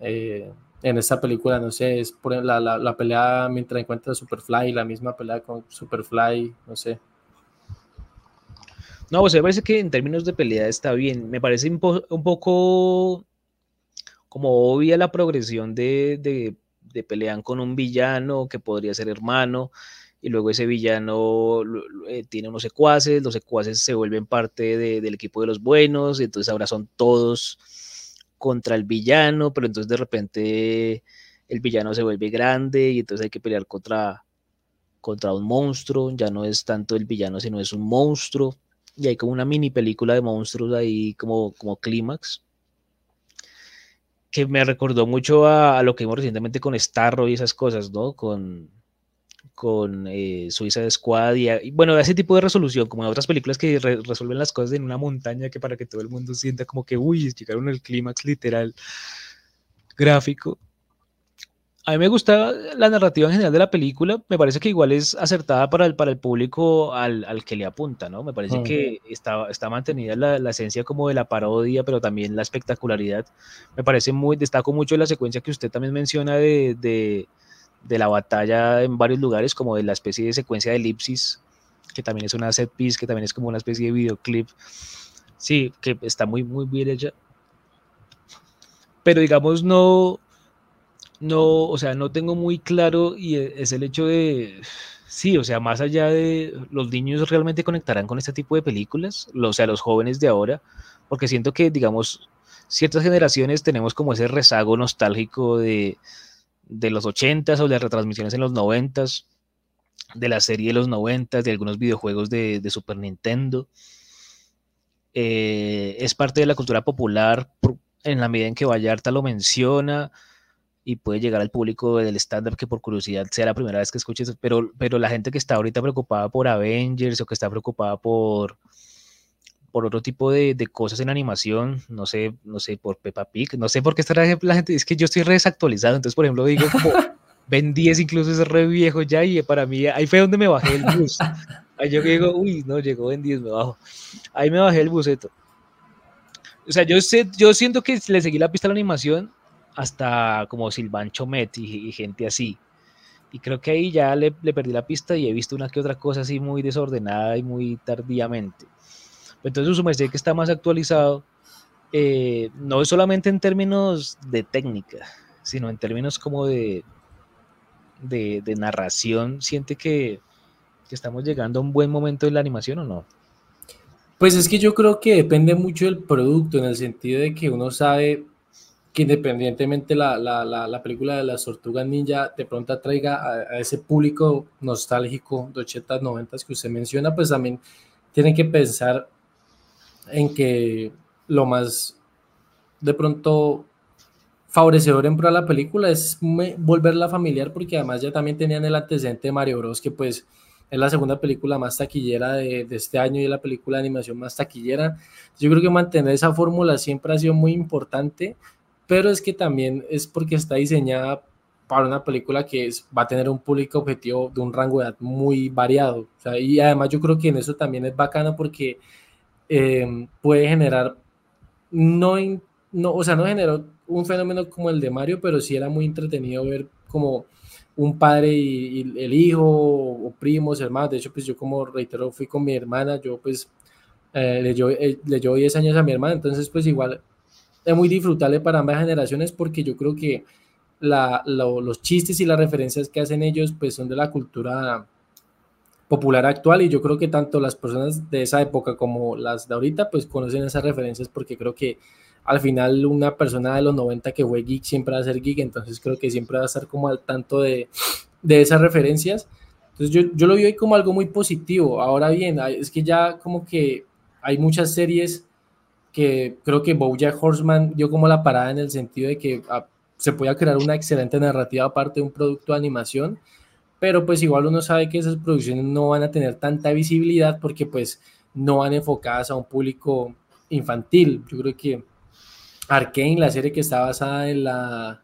eh, en esta película, no sé, es por la, la, la, pelea mientras encuentra Superfly, la misma pelea con Superfly, no sé. No, pues me parece que en términos de pelea está bien. Me parece un, poco como obvia la progresión de pelean con un villano que podría ser hermano, y luego ese villano eh, tiene unos secuaces, los secuaces se vuelven parte del equipo de los buenos, y entonces ahora son todos contra el villano, pero entonces de repente el villano se vuelve grande y entonces hay que pelear contra, contra un monstruo, ya no es tanto el villano, sino es un monstruo, y hay como una mini película de monstruos ahí como, como clímax que me recordó mucho a, lo que vimos recientemente con Starro y esas cosas, ¿no? Con, con eh, Suiza Squad y, bueno, ese tipo de resolución, como en otras películas que resuelven las cosas en una montaña que para que todo el mundo sienta como que, uy, llegaron al clímax literal gráfico a mí me gusta la narrativa en general de la película. Me parece que igual es acertada para el, para el público al, al que le apunta, ¿no? Me parece que está, está mantenida la, la, esencia como de la parodia, pero también la espectacularidad. Me parece muy, destaco mucho la secuencia que usted también menciona de, de, de la batalla en varios lugares, como de la especie de secuencia de elipsis, que también es una set piece, que también es como una especie de videoclip. Sí, que está muy, muy bien hecha. Pero digamos, no, no, o sea, no tengo muy claro y e, es el hecho de, sí, o sea, más allá de los niños realmente conectarán con este tipo de películas, o sea, los jóvenes de ahora, porque siento que, digamos, ciertas generaciones tenemos como ese rezago nostálgico de, de los ochentas o de las retransmisiones en los noventas, de la serie de los noventas, de algunos videojuegos de, Super Nintendo. Eh, es parte de la cultura popular en la medida en que Vallarta lo menciona y puede llegar al público del stand-up que por curiosidad sea la primera vez que escuches, pero, pero la gente que está ahorita preocupada por Avengers o que está preocupada por, por otro tipo de, de cosas en animación, no sé, no sé, por Peppa Pig, no sé por qué estará la gente, es que yo estoy re desactualizado, entonces por ejemplo digo como Ben 10 incluso es re viejo ya y para mí ahí fue donde me bajé el bus. Ahí yo digo, uy, no, llegó Ben 10, me bajo. Ahí me bajé el buseto. O sea, yo, sé, yo siento que le seguí la pista a la animación hasta como Silvan Chomet y, gente así. Y creo que ahí ya le, perdí la pista y he visto una que otra cosa así muy desordenada y muy tardíamente. Entonces, su merced que está más actualizado, eh, no solamente en términos de técnica, sino en términos como de, de, narración, ¿siente que, que estamos llegando a un buen momento de la animación o no? Pues es que yo creo que depende mucho del producto, en el sentido de que uno sabe que independientemente la, la, la, película de las tortugas ninja de pronto atraiga a, ese público nostálgico de 80, 90 que usted menciona, pues también tienen que pensar en que lo más de pronto favorecedor en pro de la película es volverla familiar porque además ya también tenían el antecedente de Mario Bros que pues es la segunda película más taquillera de, de, este año y la película de animación más taquillera. Yo creo que mantener esa fórmula siempre ha sido muy importante pero es que también es porque está diseñada para una película que es, va a tener un público objetivo de un rango de edad muy variado. y además yo creo que en eso también es bacano porque eh, puede generar, no, no, o sea, no generó un fenómeno como el de Mario, pero sí era muy entretenido ver como un padre y, el hijo o primos, hermanos. De hecho, pues yo como reitero, fui con mi hermana, yo pues eh, le, llevo, eh, le llevo 10 años a mi hermana, entonces pues igual es muy disfrutable para ambas generaciones porque yo creo que los chistes y las referencias que hacen ellos pues son de la cultura popular actual y yo creo que tanto las personas de esa época como las de ahorita pues conocen esas referencias porque creo que al final una persona de los 90 que fue geek siempre va a ser geek, entonces creo que siempre va a estar como al tanto de, de esas referencias. Entonces yo, yo lo veo como algo muy positivo. Ahora bien, es que ya como que hay muchas series que creo que Bojack Horseman dio como la parada en el sentido de que ah, se puede crear una excelente narrativa aparte de un producto de animación, pero pues igual uno sabe que esas producciones no van a tener tanta visibilidad porque pues no van enfocadas a un público infantil. Yo creo que Arkane, la serie que está basada en, la,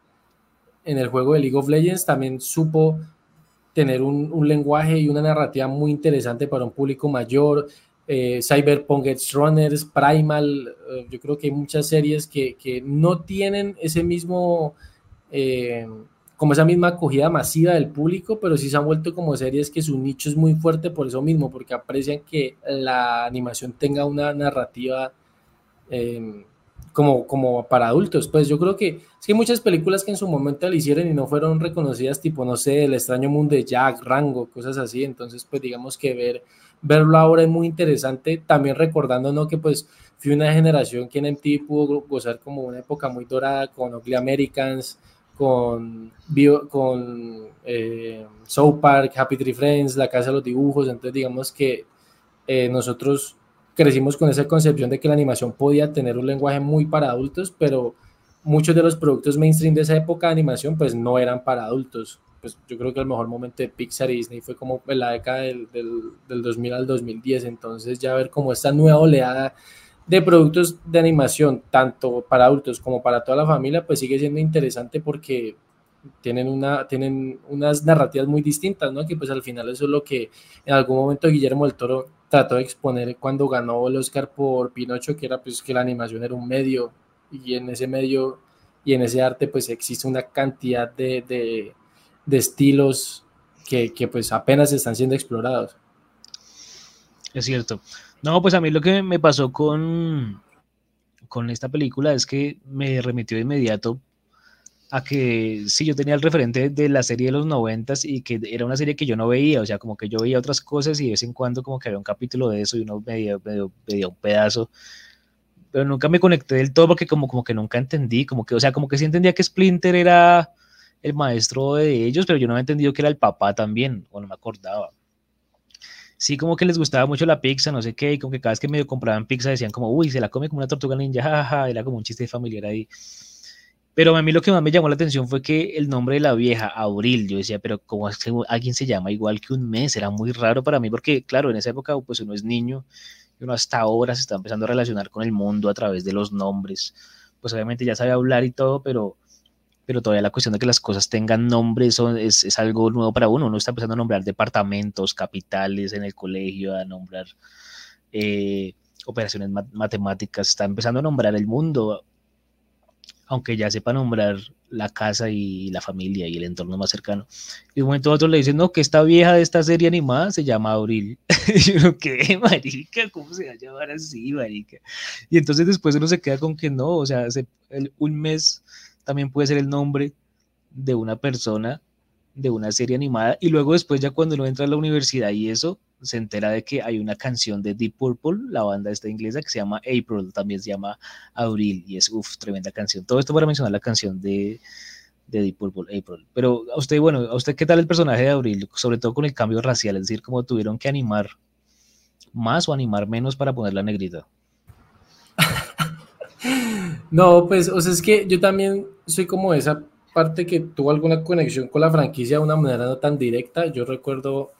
en el juego de League of Legends, también supo tener un, un lenguaje y una narrativa muy interesante para un público mayor eh, Cyberpunk Edge Runners, Primal, eh, yo creo que hay muchas series que, no tienen ese mismo, eh, como esa misma acogida masiva del público, pero sí se han vuelto como series que su nicho es muy fuerte por eso mismo, porque aprecian que la animación tenga una narrativa em, como, como para adultos. Pues yo creo que es que hay muchas películas que en su momento la hicieron y no fueron reconocidas, tipo, no sé, El extraño mundo de Jack, Rango, cosas así, entonces pues digamos que ver verlo ahora es muy interesante, también recordando ¿no? que pues fui una generación que en MTV pudo gozar como una época muy dorada con Ugly Americans, con, con eh, South Park, Happy Tree Friends, La Casa de los Dibujos, entonces digamos que eh, nosotros crecimos con esa concepción de que la animación podía tener un lenguaje muy para adultos, pero muchos de los productos mainstream de esa época de animación pues no eran para adultos pues yo creo que el mejor momento de Pixar y Disney fue como en la década del, del, 2000 al 2010, entonces ya ver como esta nueva oleada de productos de animación, tanto para adultos como para toda la familia, pues sigue siendo interesante porque tienen, una, tienen unas narrativas muy distintas, ¿no? Que pues al final eso es lo que en algún momento Guillermo del Toro trató de exponer cuando ganó el Oscar por Pinocho, que era pues que la animación era un medio y en ese medio y en ese arte pues existe una cantidad de, de de estilos que, pues apenas están siendo explorados. Es cierto. No, pues a mí lo que me pasó con, con esta película es que me remitió de inmediato a que sí, yo tenía el referente de la serie de los noventas y que era una serie que yo no veía, o sea, como que yo veía otras cosas y de vez en cuando como que había un capítulo de eso y uno veía, veía, un pedazo, pero nunca me conecté del todo porque como, como que nunca entendí, como que, o sea, como que sí entendía que Splinter era el maestro de ellos, pero yo no había entendido que era el papá también, o no me acordaba. Sí, como que les gustaba mucho la pizza, no sé qué, y como que cada vez que medio compraban pizza decían como, uy, se la come como una tortuga ninja, jaja, era como un chiste familiar ahí. Pero a mí lo que más me llamó la atención fue que el nombre de la vieja, Abril, yo decía, pero como alguien se llama igual que un mes? Era muy raro para mí porque, claro, en esa época pues uno es niño uno hasta ahora se está empezando a relacionar con el mundo a través de los nombres. Pues obviamente ya sabe hablar y todo, pero pero todavía la cuestión de que las cosas tengan nombres es, es, algo nuevo para uno. Uno está empezando a nombrar departamentos, capitales en el colegio, a nombrar eh, operaciones matemáticas, está empezando a nombrar el mundo, aunque ya sepa nombrar la casa y la familia y el entorno más cercano. Y un momento a otro le dicen, no, que esta vieja de esta serie animada se llama Abril. y yo, ¿qué, marica? ¿Cómo se va a llamar así, marica? Y entonces después uno se queda con que no, o sea, un mes también puede ser el nombre de una persona de una serie animada y luego después ya cuando uno entra a la universidad y eso, se entera de que hay una canción de Deep Purple, la banda esta inglesa que se llama April, también se llama Abril y es, uff, tremenda canción. Todo esto para mencionar la canción de, de Deep Purple, April. Pero a usted, bueno, a usted qué tal el personaje de Abril, sobre todo con el cambio racial, es decir, cómo tuvieron que animar más o animar menos para poner la negrita. no, pues, o sea, es que yo también soy como esa parte que tuvo alguna conexión con la franquicia de una manera no tan directa. Yo recuerdo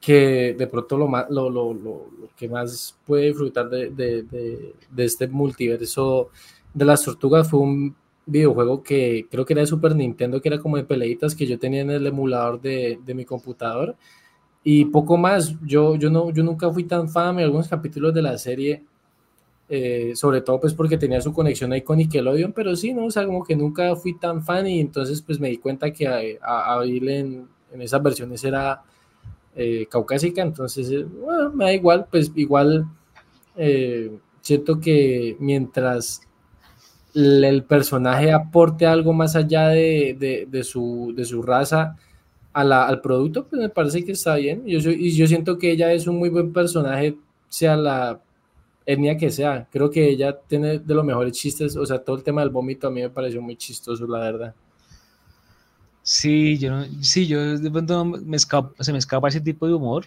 que de pronto lo, más, lo, lo, lo, que más puede disfrutar de, de, de, este multiverso de las tortugas fue un videojuego que creo que era de Super Nintendo, que era como de peleitas que yo tenía en el emulador de, mi computador. Y poco más, yo, yo, no, yo nunca fui tan fan de algunos capítulos de la serie, eh, sobre todo pues porque tenía su conexión ahí con Nickelodeon, pero sí, ¿no? O sea, como que nunca fui tan fan y entonces pues me di cuenta que a, a, en, en esas versiones era eh, caucásica, entonces, eh, bueno, me da igual, pues igual eh, siento que mientras el personaje aporte algo más allá de, de, su, de su raza a al producto, pues me parece que está bien. Yo, y yo siento que ella es un muy buen personaje, sea la etnia que sea. Creo que ella tiene de los mejores chistes, o sea, todo el tema del vómito a mí me pareció muy chistoso, la verdad. Sí, yo no, sí, yo de pronto me escapa, se me escapa ese tipo de humor,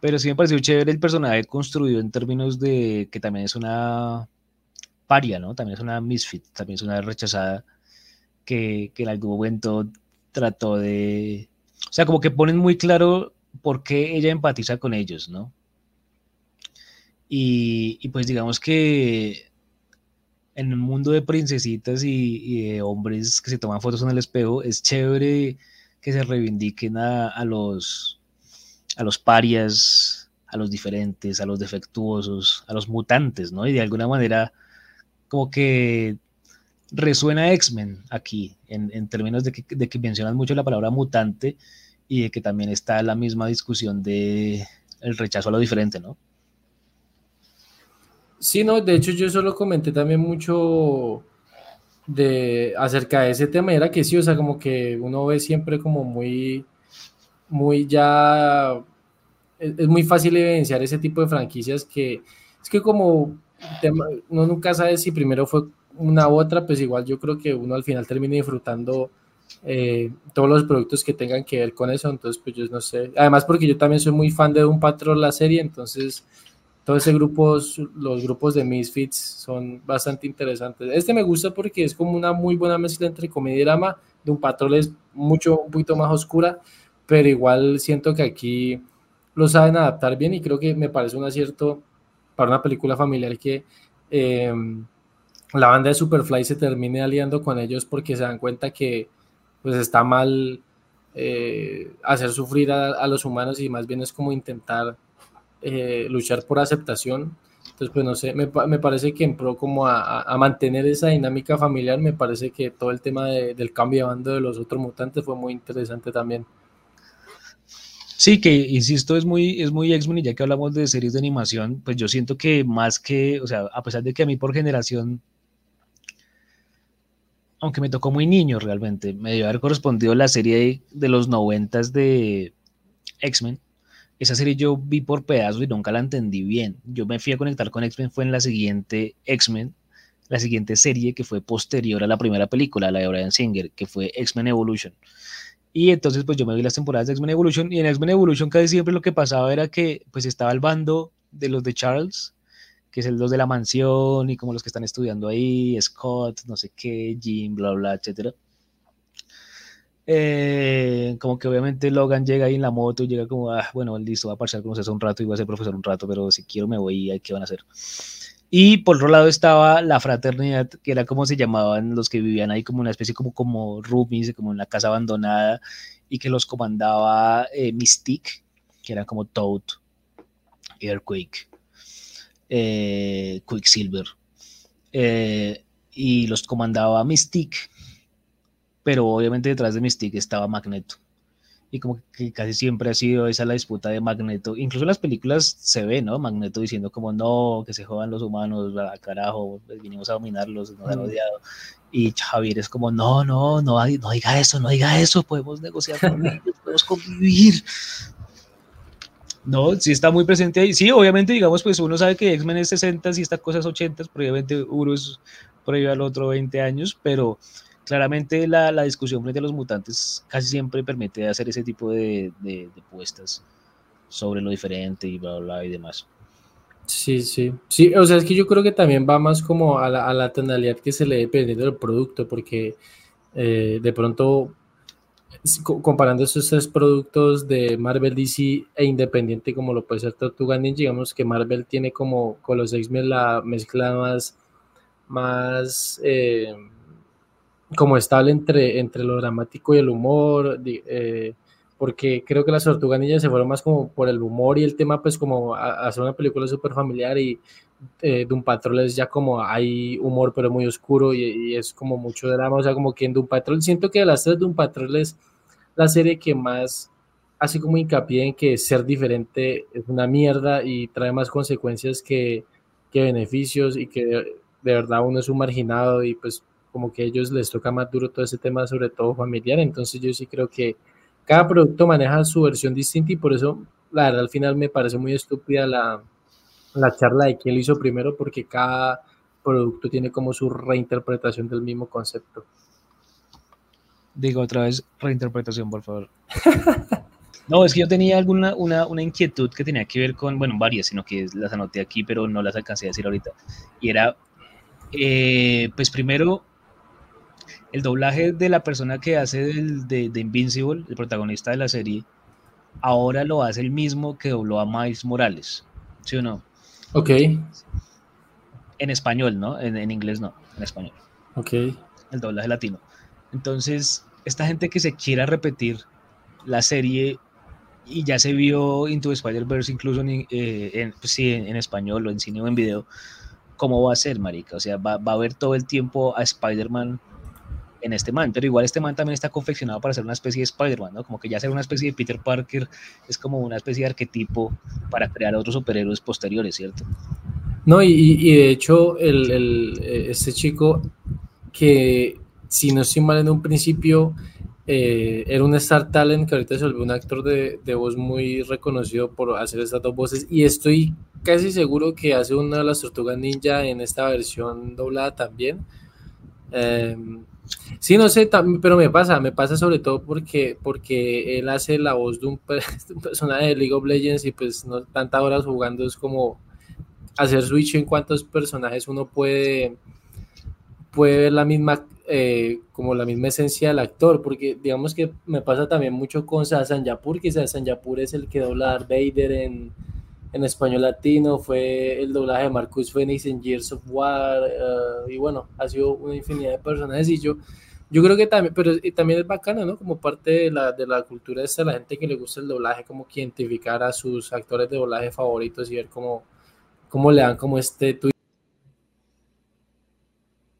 pero sí me pareció chévere el personaje construido en términos de que también es una paria, ¿no? También es una misfit, también es una rechazada que, que en algún momento trató de... O sea, como que ponen muy claro por qué ella empatiza con ellos, ¿no? Y, pues digamos que en un mundo de princesitas y, hombres que se toman fotos en el espejo, es chévere que se reivindiquen a, los, a los parias, a los diferentes, a los defectuosos, a los mutantes, ¿no? Y de alguna manera como que resuena X-Men aquí, en, términos de que, de que mencionan mucho la palabra mutante y de que también está la misma discusión de el rechazo a lo diferente, ¿no? Sí, no, de hecho yo solo comenté también mucho de acerca de ese tema, era que sí, o sea, como que uno ve siempre como muy, muy ya, es, muy fácil evidenciar ese tipo de franquicias que es que como uno nunca sabe si primero fue una u otra, pues igual yo creo que uno al final termina disfrutando eh, todos los productos que tengan que ver con eso, entonces pues yo no sé, además porque yo también soy muy fan de un patrón la serie, entonces todo ese grupo, los grupos de Misfits son bastante interesantes. Este me gusta porque es como una muy buena mezcla entre comedia y drama. De un patrón es mucho, un poquito más oscura, pero igual siento que aquí lo saben adaptar bien y creo que me parece un acierto para una película familiar que em, la banda de Superfly se termine aliando con ellos porque se dan cuenta que pues está mal eh, hacer sufrir a los humanos y más bien es como intentar eh, luchar por aceptación. Entonces, pues no sé, me, me parece que en pro como a, mantener esa dinámica familiar, me parece que todo el tema de, del cambio de bando de los otros mutantes fue muy interesante también. Sí, que insisto, es muy, es muy X-Men y ya que hablamos de series de animación, pues yo siento que más que, o sea, a pesar de que a mí por generación, aunque me tocó muy niño realmente, me debió haber correspondido la serie de, de los noventas de X-Men, esa serie yo vi por pedazos y nunca la entendí bien. Yo me fui a conectar con X-Men, fue en la siguiente X-Men, la siguiente serie que fue posterior a la primera película, la de Brian Singer, que fue X-Men Evolution. Y entonces pues yo me vi las temporadas de X-Men Evolution y en X-Men Evolution casi siempre lo que pasaba era que pues estaba el bando de los de Charles, que es el dos de la mansión y como los que están estudiando ahí, Scott, no sé qué, Jim, bla, bla, etcétera. Eh, como que obviamente Logan llega ahí en la moto y llega como, ah, bueno, listo, va a como se hace un rato y va a ser profesor un rato, pero si quiero me voy ¿qué van a hacer? Y por otro lado estaba la fraternidad, que era como se llamaban los que vivían ahí como una especie como, como roomies, como una casa abandonada, y que los comandaba eh, Mystique, que era como Toad, Earthquake, eh, Quicksilver, eh, y los comandaba Mystique, pero obviamente detrás de Mystique estaba Magneto. y como que casi siempre ha sido esa la disputa de Magneto. Incluso en las películas se ve, ¿no? Magneto diciendo como no, que se jodan los humanos, a carajo, pues, vinimos a dominarlos, nos han odiado. Y Javier es como, no, no, no, no diga eso, no diga eso, podemos negociar con ellos, podemos convivir. No, sí está muy presente ahí. Sí, obviamente, digamos, pues uno sabe que X-Men es 60 y esta cosa es 80, probablemente uno es ahí al otro 20 años, pero claramente la, la, discusión frente a los mutantes casi siempre permite hacer ese tipo de, de, puestas sobre lo diferente y bla, bla, y demás. Sí, sí. Sí, o sea, es que yo creo que también va más como a la, a la tonalidad que se le dependiendo del producto, porque eh, de pronto, comparando esos tres productos de Marvel, DC e Independiente, como lo puede ser Tortuga Ninja, digamos que Marvel tiene como con los X-Men la mezcla más, más eh, como estable entre, entre lo dramático y el humor, eh, porque creo que las tortuganillas se fueron más como por el humor y el tema, pues como hacer una película súper familiar y eh, Doom Patrol es ya como hay humor pero muy oscuro y, es como mucho drama, o sea, como que en Doom Patrol, siento que de las tres Doom Patrol es la serie que más hace como hincapié en que ser diferente es una mierda y trae más consecuencias que, que beneficios y que de verdad uno es un marginado y pues como que a ellos les toca más duro todo ese tema, sobre todo familiar. Entonces yo sí creo que cada producto maneja su versión distinta y por eso, la verdad, al final me parece muy estúpida la, la charla de quién lo hizo primero, porque cada producto tiene como su reinterpretación del mismo concepto. Digo otra vez, reinterpretación, por favor. No, es que yo tenía alguna una, una, inquietud que tenía que ver con, bueno, varias, sino que las anoté aquí, pero no las alcancé a decir ahorita. Y era, eh, pues primero, el doblaje de la persona que hace de, Invincible, el protagonista de la serie, ahora lo hace el mismo que dobló a Miles Morales. ¿Sí o no? Ok. En español, ¿no? En, inglés no, en español. Ok. El doblaje latino. Entonces, esta gente que se quiera repetir la serie y ya se vio Into Spider-Verse incluso en, eh, pues sí, en, español o en cine o en video, ¿cómo va a ser, marica? O sea, va, va a ver todo el tiempo a Spider-Man en este man, pero igual este man también está confeccionado para ser una especie de Spider-Man, ¿no? Como que ya ser una especie de Peter Parker es como una especie de arquetipo para crear otros superhéroes posteriores, ¿cierto? No, y, de hecho, el, este chico que, si no estoy mal en un principio, eh, era un Star Talent que ahorita se volvió un actor de, de, voz muy reconocido por hacer estas dos voces y estoy casi seguro que hace una de las tortugas ninja en esta versión doblada también. Eh, Sí, no sé, pero me pasa, me pasa sobre todo porque, porque él hace la voz de un, personaje de League of Legends y pues no tantas horas jugando es como hacer switch en cuántos personajes uno puede, puede ver la misma, eh, como la misma esencia del actor, porque digamos que me pasa también mucho con Sasan Yapur, que Sasan Yapur es el que dobla a Darth Vader en, en español latino, fue el doblaje de Marcus Phoenix en Years of War, eh, y bueno, ha sido una infinidad de personajes y yo, yo creo que también, pero también es bacano, ¿no? Como parte de la, de la cultura esta, la gente que le gusta el doblaje, como que identificar a sus actores de doblaje favoritos y ver cómo, cómo le dan como este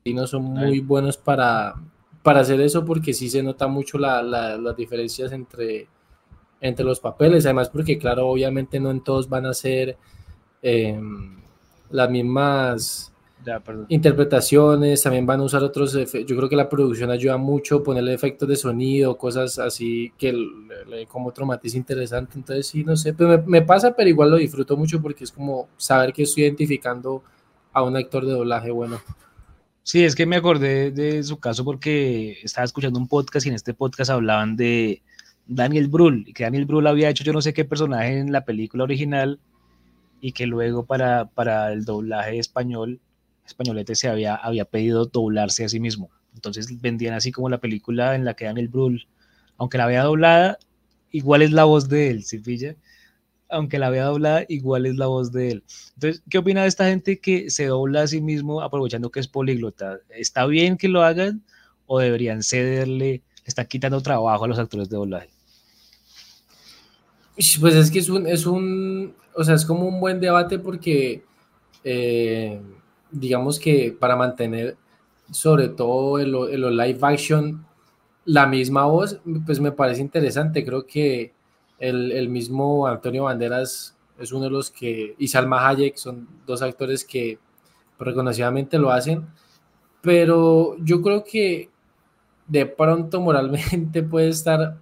y no son muy buenos para, para hacer eso porque sí se nota mucho la, las diferencias entre entre los papeles, además porque claro, obviamente no en todos van a ser em, las mismas interpretaciones, también van a usar otros efectos, yo creo que la producción ayuda mucho, ponerle efectos de sonido, cosas así que le, como otro matiz interesante, entonces sí, no sé, pero me, pasa, pero igual lo disfruto mucho porque es como saber que estoy identificando a un actor de doblaje bueno. Sí, es que me acordé de su caso porque estaba escuchando un podcast y en este podcast hablaban de, Daniel Brühl, y que Daniel Brühl había hecho yo no sé qué personaje en la película original y que luego para, para el doblaje español, españolete se había, había pedido doblarse a sí mismo. Entonces vendían así como la película en la que Daniel Brühl, aunque la había doblada, igual es la voz de él, ¿sí pilla? Aunque la había doblada, igual es la voz de él. Entonces, ¿qué opina de esta gente que se dobla a sí mismo aprovechando que es políglota? ¿Está bien que lo hagan o deberían cederle, está quitando trabajo a los actores de doblaje? Pues es que es un, es un, o sea, es como un buen debate porque, eh, digamos que para mantener sobre todo el, el, live action, la misma voz, pues me parece interesante. Creo que el, el mismo Antonio Banderas es uno de los que, y Salma Hayek son dos actores que reconocidamente lo hacen, pero yo creo que de pronto moralmente puede estar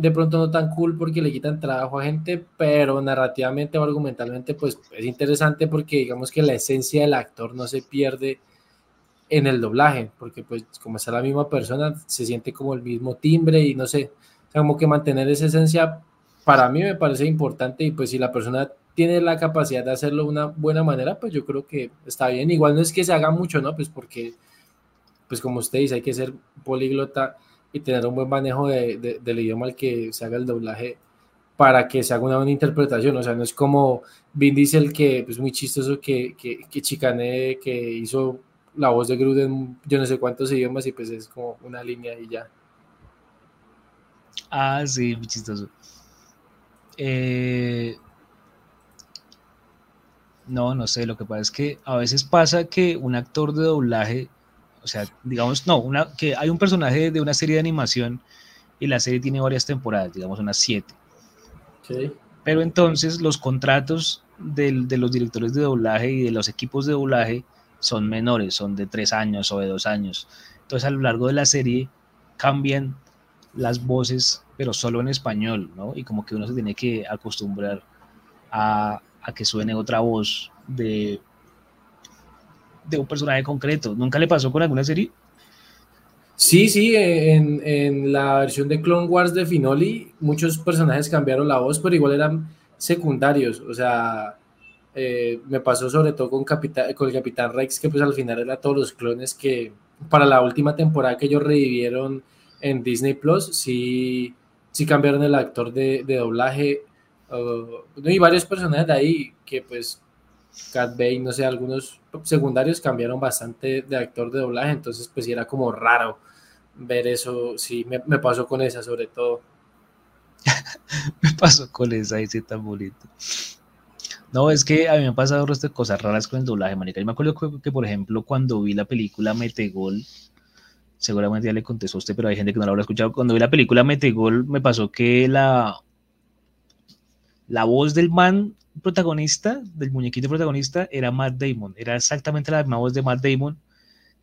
de pronto no tan cool porque le quitan trabajo a gente, pero narrativamente o argumentalmente pues es interesante porque digamos que la esencia del actor no se pierde en el doblaje, porque pues como está la misma persona, se siente como el mismo timbre y no sé, como que mantener esa esencia para mí me parece importante y pues si la persona tiene la capacidad de hacerlo de una buena manera, pues yo creo que está bien. Igual no es que se haga mucho, ¿no? Pues porque, pues como usted dice, hay que ser políglota y tener un buen manejo de, del idioma al que se haga el doblaje para que se haga una buena interpretación. O sea, no es como Vin Diesel, que es pues, muy chistoso, que, que, que chicane, que hizo la voz de Groot en yo no sé cuántos idiomas y pues es como una línea y ya. Ah, sí, muy chistoso. Eh, no, no sé, lo que pasa es que a veces pasa que un actor de doblaje, o sea, digamos, no, una, que hay un personaje de una serie de animación y la serie tiene varias temporadas, digamos unas siete. Pero entonces los contratos de los directores de doblaje y de los equipos de doblaje son menores, son de tres años o de dos años. Entonces a lo largo de la serie cambian las voces, pero solo en español, ¿no? Y como que uno se tiene que acostumbrar a, que suene otra voz de, de un personaje concreto. ¿Nunca le pasó con alguna serie? Sí, sí, en, en, la versión de Clone Wars de Finoli, muchos personajes cambiaron la voz, pero igual eran secundarios. O sea, eh, me pasó sobre todo con, con el Capitán Rex, que pues al final era todos los clones que para la última temporada que ellos revivieron en Disney Plus, sí, sí cambiaron el actor de, doblaje. Uh, y varios personajes de ahí que pues Cat Bane, no sé, algunos secundarios cambiaron bastante de actor de doblaje, entonces pues era como raro ver eso, sí, me, pasó con esa sobre todo. me pasó con esa, ese tan bonito. No, es que a mí me han pasado cosas raras con el doblaje, manica. Yo me acuerdo que, por ejemplo, cuando vi la película Metegol, seguramente ya le contestó a usted, pero hay gente que no lo habrá escuchado. Cuando vi la película Metegol, me pasó que la, la voz del man protagonista, del muñequito protagonista, era Matt Damon. Era exactamente la misma voz de Matt Damon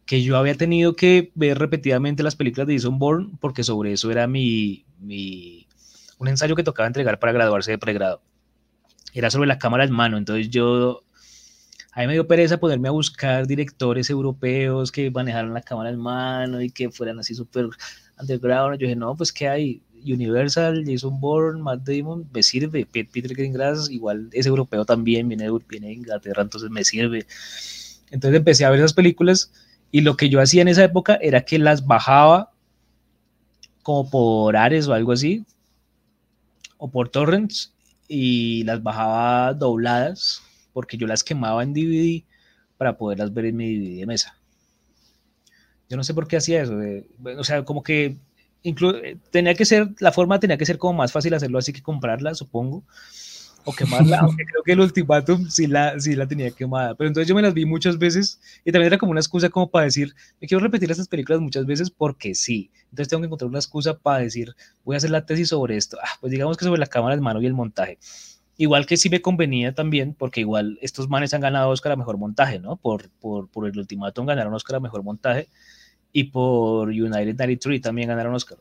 que yo había tenido que ver repetidamente las películas de Jason Bourne, porque sobre eso era mi, mi un ensayo que tocaba entregar para graduarse de pregrado era sobre la cámara en mano. Entonces yo, a mí me dio pereza ponerme a buscar directores europeos que manejaran la cámara en mano y que fueran así súper underground. Yo dije, no, pues ¿qué hay? Universal, Jason Bourne, Matt Damon, me sirve. Peter Greengrass, igual es europeo también, viene, viene de Inglaterra, entonces me sirve. Entonces empecé a ver esas películas y lo que yo hacía en esa época era que las bajaba como por Ares o algo así, o por torrents, y las bajaba dobladas porque yo las quemaba en DVD para poderlas ver en mi DVD de mesa. Yo no sé por qué hacía eso. o sea, como que tenía que ser, la forma tenía que ser como más fácil hacerlo así que comprarla, supongo o quemarla, aunque creo que el ultimátum sí la, sí la tenía quemada. Pero entonces yo me las vi muchas veces y también era como una excusa como para decir, me quiero repetir estas películas muchas veces porque sí. Entonces tengo que encontrar una excusa para decir, voy a hacer la tesis sobre esto. Ah, pues digamos que sobre la cámara de mano y el montaje. Igual que sí me convenía también, porque igual estos manes han ganado Oscar a Mejor Montaje, ¿no? Por, por, por el ultimátum ganaron Oscar a Mejor Montaje y por United 93 también ganaron Oscar.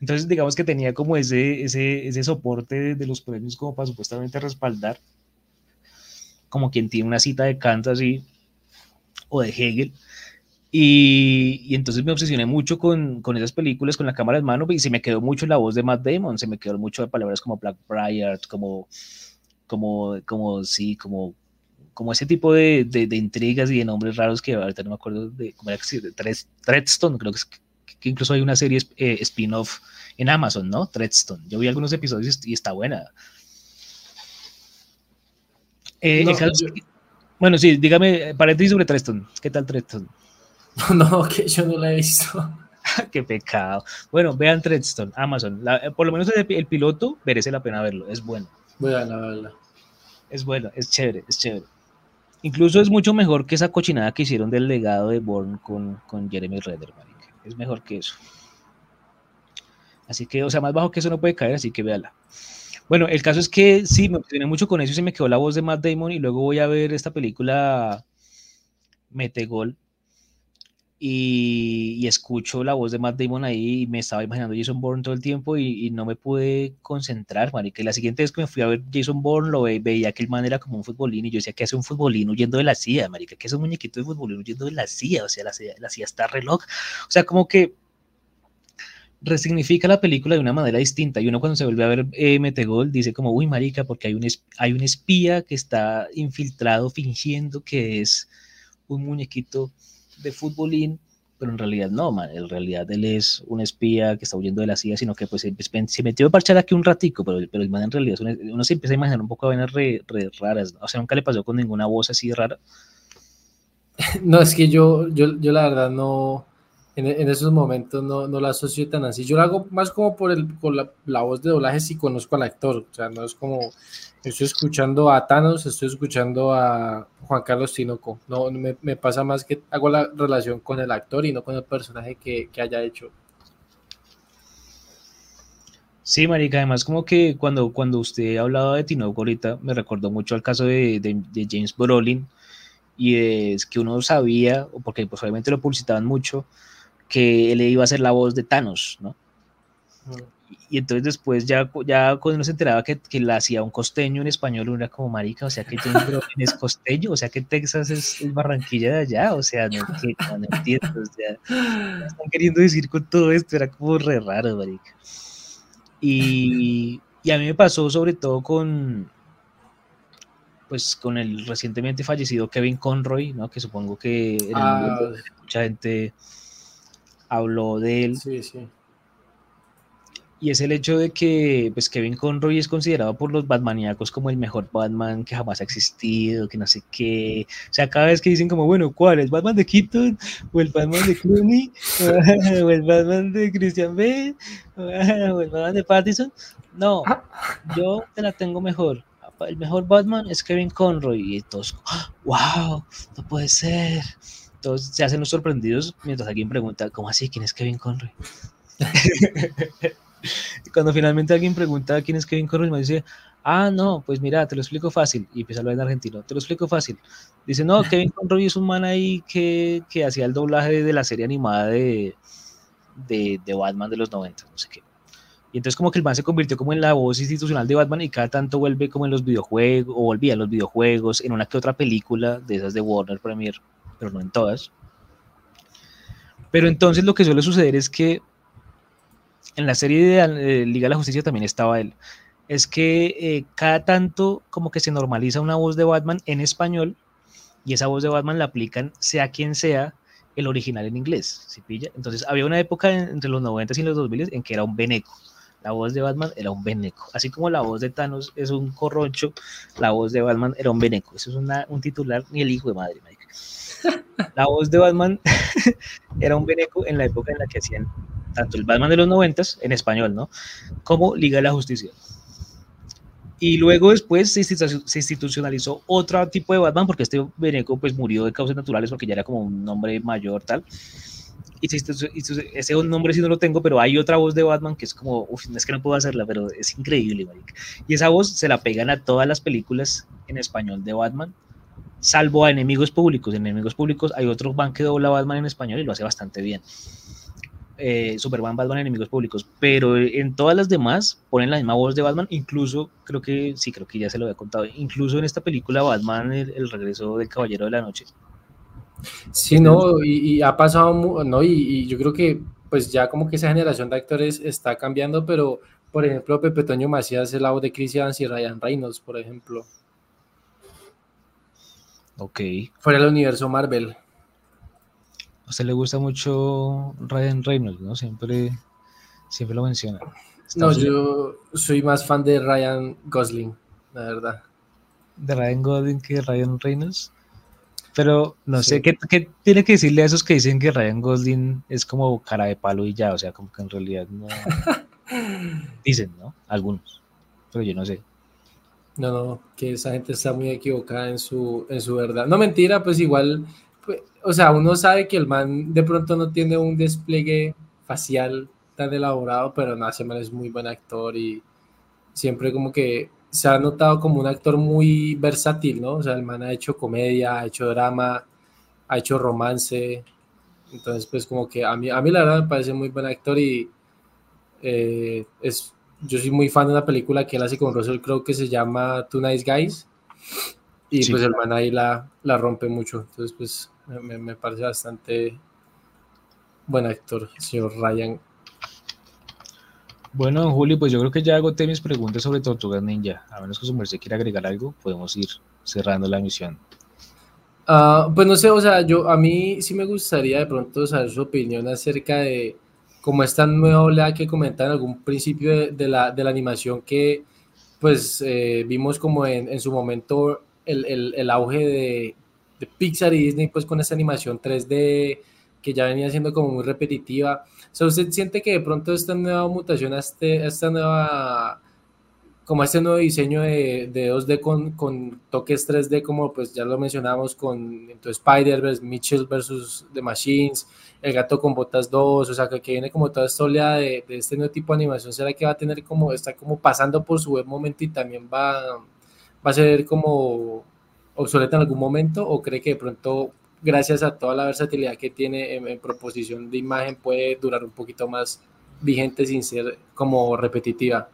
Entonces, digamos que tenía como ese, ese, ese soporte de, los premios como para supuestamente respaldar, como quien tiene una cita de Kant así, o de Hegel. Y, y, entonces me obsesioné mucho con, con, esas películas, con la cámara en mano, y se me quedó mucho la voz de Matt Damon, se me quedó mucho de palabras como Blackbriar, como, como, como, sí, como, como ese tipo de, de, intrigas y de nombres raros que ahorita no me acuerdo de, cómo era que Treadstone, creo que es que incluso hay una serie eh, spin-off en Amazon, ¿no? Treadstone. Yo vi algunos episodios y está buena. Eh, bueno, sí, dígame, paréntesis sobre Treadstone. ¿Qué tal Treadstone? No, que yo no la he visto. Qué pecado. Bueno, vean Treadstone, Amazon. Eh, por lo menos el, piloto merece la pena verlo, es bueno. Voy a verla. Es bueno, es chévere, es chévere. Incluso es mucho mejor que esa cochinada que hicieron del legado de Bourne con, con Jeremy Redder, es mejor que eso. Así que, o sea, más bajo que eso no puede caer, así que véala. Bueno, el caso es que sí, me emocioné mucho con eso y se me quedó la voz de Matt Damon y luego voy a ver esta película Metegol y, escucho la voz de Matt Damon ahí y me estaba imaginando Jason Bourne todo el tiempo y, no me pude concentrar, marica. Y la siguiente vez que me fui a ver Jason Bourne lo ve, veía que el man era como un futbolín y yo decía, ¿qué hace un futbolín huyendo de la CIA, marica? ¿Qué es un muñequito de futbolín huyendo de la CIA? O sea, la CIA, la CIA está reloj. O sea, como que resignifica la película de una manera distinta. Y uno cuando se vuelve a ver eh, Metegol dice como, uy, marica, porque hay un, hay un espía que está infiltrado fingiendo que es un muñequito de futbolín, pero en realidad no, man. En realidad él es un espía que está huyendo de la CIA, sino que pues se, metió a parchar aquí un ratico, pero, pero man, en realidad uno se empieza a imaginar un poco de vainas re, raras. O sea, nunca le pasó con ninguna voz así rara. No, es que yo, yo, yo la verdad no en, esos momentos no, no, la asocio tan así. Yo lo hago más como por, el, por la, la, voz de doblaje si conozco al actor. O sea, no es como estoy escuchando a Thanos, estoy escuchando a Juan Carlos Tinoco. No, me, me pasa más que hago la relación con el actor y no con el personaje que, que haya hecho. Sí, Marica, además como que cuando, cuando usted hablaba de Tinoco ahorita, me recordó mucho al caso de, de, de James Brolin, y es que uno sabía, porque pues obviamente lo publicitaban mucho, que él iba a ser la voz de Thanos, ¿no? Y entonces después ya, ya cuando uno se enteraba que, que la hacía un costeño en español, uno era como marica, o sea que es costeño, o sea que Texas es, es Barranquilla de allá, o sea, no, que, no, no entiendo, o sea, ¿qué están queriendo decir con todo esto? Era como re raro, marica. Y, y a mí me pasó sobre todo con, pues con el recientemente fallecido Kevin Conroy, ¿no? Que supongo que en el ah, mucha gente habló de él. Sí, sí. Y es el hecho de que pues, Kevin Conroy es considerado por los Batmaníacos como el mejor Batman que jamás ha existido, que no sé qué. O sea, cada vez que dicen como, bueno, ¿cuál? ¿El Batman de Keaton? ¿O el Batman de Clooney? ¿O el Batman de Christian Bale? ¿O el Batman de Pattinson? No, yo te la tengo mejor. El mejor Batman es Kevin Conroy. Y todos, wow, no puede ser todos se hacen los sorprendidos mientras alguien pregunta, ¿cómo así? ¿Quién es Kevin Conroy? Cuando finalmente alguien pregunta quién es Kevin Conroy, me dice, ah, no, pues mira, te lo explico fácil. Y empieza a hablar en argentino, te lo explico fácil. Dice, no, Kevin Conroy es un man ahí que, que hacía el doblaje de la serie animada de, de, de, Batman de los 90, no sé qué. Y entonces como que el man se convirtió como en la voz institucional de Batman y cada tanto vuelve como en los videojuegos, o volvía en los videojuegos, en una que otra película de esas de Warner Premier pero no en todas. Pero entonces lo que suele suceder es que en la serie de Liga de la Justicia también estaba él. Es que eh, cada tanto como que se normaliza una voz de Batman en español y esa voz de Batman la aplican sea quien sea el original en inglés. ¿sí pilla? Entonces había una época entre los 90 y los 2000 en que era un beneco. La voz de Batman era un beneco. Así como la voz de Thanos es un corroncho, la voz de Batman era un beneco. Eso es una, un titular ni el hijo de madre, Mike. La voz de Batman era un beneco en la época en la que hacían tanto el Batman de los noventas, en español, ¿no? Como Liga de la Justicia. Y luego después se institucionalizó otro tipo de Batman, porque este Beneco pues murió de causas naturales porque ya era como un nombre mayor tal. Y ese nombre sí no lo tengo, pero hay otra voz de Batman que es como, uf, es que no puedo hacerla, pero es increíble. Y esa voz se la pegan a todas las películas en español de Batman salvo a enemigos públicos. En enemigos públicos hay otro Batman que dobla Batman en español y lo hace bastante bien. Eh, Superman, Batman, enemigos públicos, pero en todas las demás ponen la misma voz de Batman, incluso creo que, sí, creo que ya se lo había contado, incluso en esta película Batman, el, regreso del Caballero de la Noche. Sí, no, y, y ha pasado, no, y, y, yo creo que pues ya como que esa generación de actores está cambiando, pero por ejemplo Pepe Toño Macías es la voz de Chris Evans y Ryan Reynolds, por ejemplo. Ok. Fuera del universo Marvel. A usted le gusta mucho Ryan Reynolds, ¿no? Siempre, siempre lo menciona. no, yo soy más fan de Ryan Gosling, la verdad. ¿De Ryan Gosling que de Ryan Reynolds? Pero no sí. sé, ¿qué, ¿qué, tiene que decirle a esos que dicen que Ryan Gosling es como cara de palo y ya? O sea, como que en realidad no. dicen, ¿no? Algunos. Pero yo no sé. No, no, que esa gente está muy equivocada en su, en su verdad. No, mentira, pues igual, pues, o sea, uno sabe que el man de pronto no tiene un despliegue facial tan elaborado, pero no, ese man es muy buen actor y siempre como que se ha notado como un actor muy versátil, ¿no? O sea, el man ha hecho comedia, ha hecho drama, ha hecho romance, entonces pues como que a mí, a mí la verdad me parece muy buen actor y eh, es, yo soy muy fan de una película que él hace con Russell Crowe que se llama Two Nice Guys y pues el man ahí la, la rompe mucho, entonces pues me, me parece bastante buen actor, señor Ryan bueno, don Juli, pues yo creo que ya agoté mis preguntas sobre Tortugas Ninja. A menos que su merced quiera agregar algo, podemos ir cerrando la emisión. Uh, pues no sé, o sea, yo a mí sí me gustaría de pronto saber su opinión acerca de cómo esta nueva oleada que comentan en algún principio de, la, de la, animación que pues eh, vimos como en, en, su momento el, el, el auge de, de, Pixar y Disney pues con esta animación 3D que ya venía siendo como muy repetitiva. O sea, ¿usted siente que de pronto esta nueva mutación, este, esta nueva, como este nuevo diseño de, de 2D con, con, toques 3D, como pues ya lo mencionamos con Spider-Verse, Mitchell versus The Machines, El Gato con Botas 2, o sea, que, viene como toda esta oleada de, este nuevo tipo de animación, ¿será que va a tener como, está como pasando por su buen momento y también va, va a ser como obsoleta en algún momento o cree que de pronto gracias a toda la versatilidad que tiene en, proposición de imagen, puede durar un poquito más vigente sin ser como repetitiva.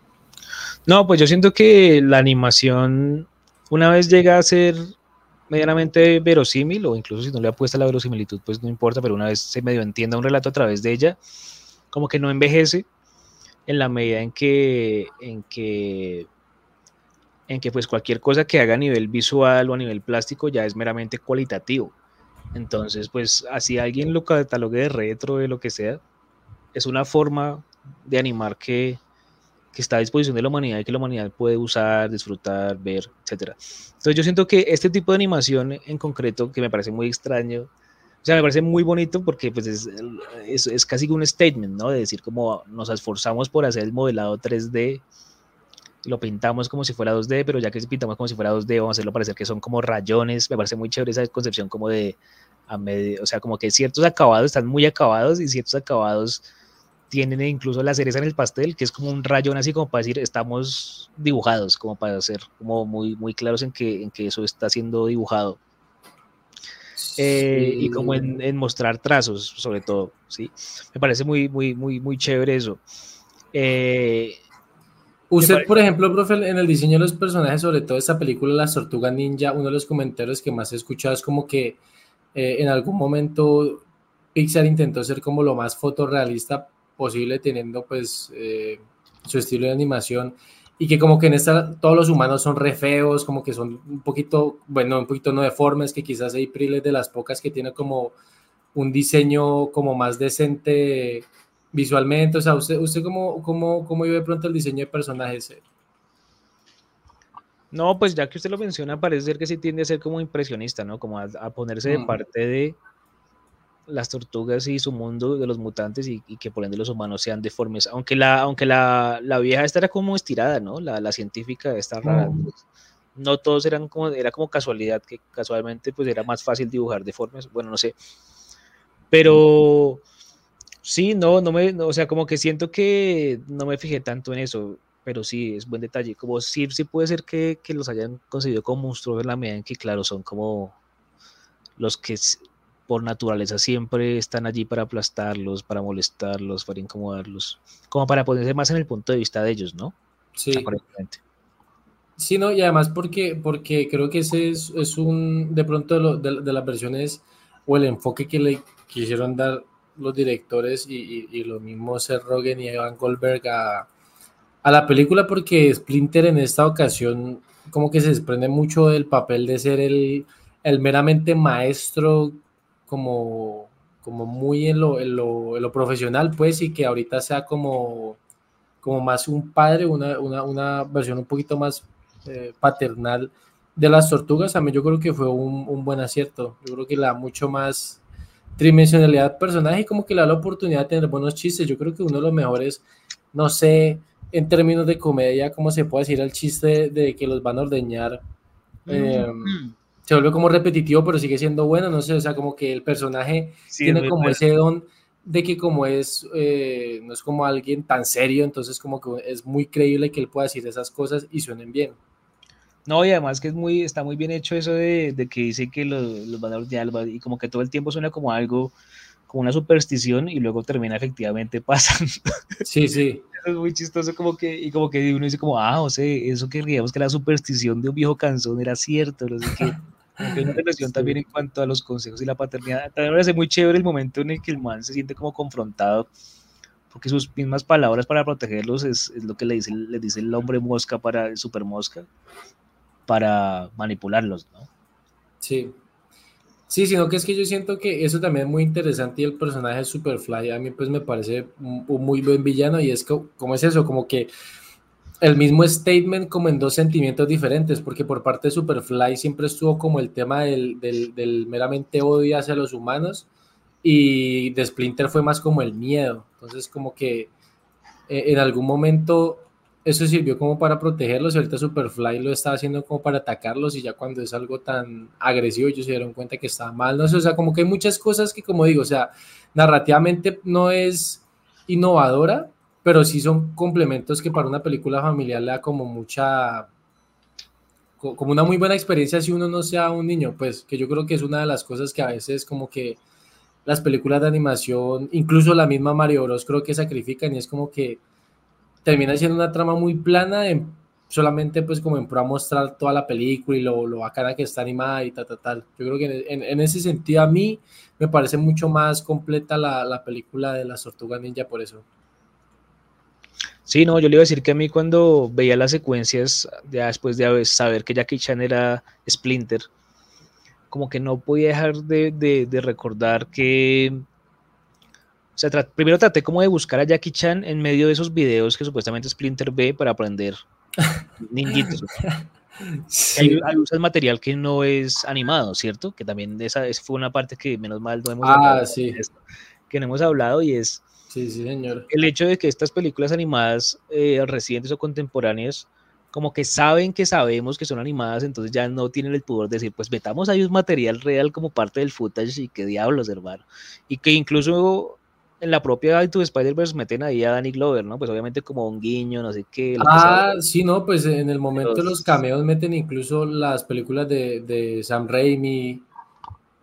No, pues yo siento que la animación, una vez llega a ser medianamente verosímil, o incluso si no le apuesta la verosimilitud, pues no importa, pero una vez se medio entienda un relato a través de ella, como que no envejece en la medida en que, en que, en que pues cualquier cosa que haga a nivel visual o a nivel plástico ya es meramente cualitativo. Entonces, pues así alguien lo catalogue de retro, de lo que sea, es una forma de animar que, que, está a disposición de la humanidad y que la humanidad puede usar, disfrutar, ver, etc. Entonces yo siento que este tipo de animación en concreto, que me parece muy extraño, o sea, me parece muy bonito porque pues es, es, es casi un statement, ¿no? De decir como nos esforzamos por hacer el modelado 3D lo pintamos como si fuera 2D, pero ya que pintamos como si fuera 2D, vamos a hacerlo parecer que son como rayones. Me parece muy chévere esa concepción como de a medio, o sea, como que ciertos acabados están muy acabados y ciertos acabados tienen incluso la cereza en el pastel, que es como un rayón así como para decir estamos dibujados, como para ser como muy, muy claros en que, en que eso está siendo dibujado. Eh, y como en, en, mostrar trazos, sobre todo, ¿sí? Me parece muy, muy, muy, muy chévere eso. Eh, Usted, por ejemplo, profe, en el diseño de los personajes, sobre todo esta película Las Tortugas Ninja, uno de los comentarios que más he escuchado es como que eh, en algún momento Pixar intentó ser como lo más fotorrealista posible, teniendo pues eh, su estilo de animación y que como que en esta todos los humanos son re feos, como que son un poquito, bueno, un poquito no deformes, que quizás hay April de las pocas que tiene como un diseño como más decente visualmente, o sea, ¿usted, usted cómo, cómo, cómo de pronto el diseño de personajes? No, pues ya que usted lo menciona, parece ser que sí tiende a ser como impresionista, ¿no? Como a, ponerse de mm. parte de las tortugas y su mundo de los mutantes y, que por ende los humanos sean deformes. Aunque la, aunque la, la vieja esta era como estirada, ¿no? La, la científica está rara. Mm. Pues, no todos eran como, era como casualidad, que casualmente pues era más fácil dibujar deformes, bueno, no sé. Pero Sí, no, no me, o sea, como que siento que no me fijé tanto en eso, pero sí, es buen detalle. Como sí, sí puede ser que, que los hayan concebido como monstruos en la medida en que, claro, son como los que por naturaleza siempre están allí para aplastarlos, para molestarlos, para incomodarlos, como para ponerse más en el punto de vista de ellos, ¿no? Sí. Aparentemente. Sí, no, y además porque, porque creo que ese es, es un, de pronto de, de, las versiones o el enfoque que le quisieron dar los directores y, y, lo mismo Seth Rogen y Evan Goldberg a, a, la película porque Splinter en esta ocasión como que se desprende mucho del papel de ser el, el meramente maestro como, como muy en lo, en, lo, en lo, profesional pues y que ahorita sea como, como más un padre, una, una, una versión un poquito más eh, paternal de las tortugas, a mí yo creo que fue un, un buen acierto, yo creo que le da mucho más tridimensionalidad personaje y como que le da la oportunidad de tener buenos chistes. Yo creo que uno de los mejores, no sé, en términos de comedia, cómo se puede decir el chiste de, que los van a ordeñar. Mm. Em, se vuelve como repetitivo, pero sigue siendo bueno, no sé, o sea, como que el personaje Sí, tiene como ese don de que como es, eh, no es como alguien tan serio, entonces como que es muy creíble que él pueda decir esas cosas y suenen bien. No, y además que es muy, está muy bien hecho eso de, de que dice que los, los van a van- y como que todo el tiempo suena como algo, como una superstición, y luego termina efectivamente pasando. Sí, sí. es muy chistoso, como que, y como que uno dice como, ah, o sea, eso que creíamos que la superstición de un viejo canzón era cierto, no sé qué. Como que hay una relación Sí. también en cuanto a los consejos y la paternidad. También me parece muy chévere el momento en el que el man se siente como confrontado, porque sus mismas palabras para protegerlos es, es lo que le dice, le dice el hombre mosca para el super mosca, para manipularlos, ¿no? Sí. Sí, sino que es que yo siento que eso también es muy interesante y el personaje de Superfly a mí pues me parece un, un muy buen villano y es co- como es eso, como que el mismo statement como en dos sentimientos diferentes, porque por parte de Superfly siempre estuvo como el tema del, del, meramente odio hacia los humanos y de Splinter fue más como el miedo, entonces como que eh, en algún momento eso sirvió como para protegerlos y ahorita Superfly lo está haciendo como para atacarlos y ya cuando es algo tan agresivo ellos se dieron cuenta que estaba mal, no sé, o sea, como que hay muchas cosas que como digo, o sea, narrativamente no es innovadora, pero sí son complementos que para una película familiar le da como mucha, co- como una muy buena experiencia si uno no sea un niño, pues que yo creo que es una de las cosas que a veces como que las películas de animación, incluso la misma Mario Bros creo que sacrifican y es como que termina siendo una trama muy plana en- solamente pues como en pro a mostrar toda la película y lo, lo bacana que está animada y tal, tal, tal. Yo creo que en, en ese sentido a mí me parece mucho más completa la, la película de las tortugas ninja por eso. Sí, no, yo le iba a decir que a mí cuando veía las secuencias, ya después de saber que Jackie Chan era Splinter, como que no podía dejar de, de- de recordar que, o sea, tra- primero traté como de buscar a Jackie Chan en medio de esos videos que supuestamente Splinter ve para aprender ninjitos. Que Hay, hay usas material que no es animado, ¿cierto? Que también esa, esa fue una parte que menos mal no hemos Ah, hablado sí. de esto, que no hemos hablado y es Sí, sí, señor. el hecho de que estas películas animadas eh, recientes o contemporáneas como que saben que sabemos que son animadas, entonces ya no tienen el pudor de decir, pues metamos ahí un material real como parte del footage y qué diablos, hermano. Y que incluso en la propia Into Spider-Verse meten ahí a Danny Glover, ¿no? Pues obviamente como un guiño, no sé qué. Ah, sí, no, pues en el momento Pero- los cameos meten incluso las películas de, de Sam Raimi.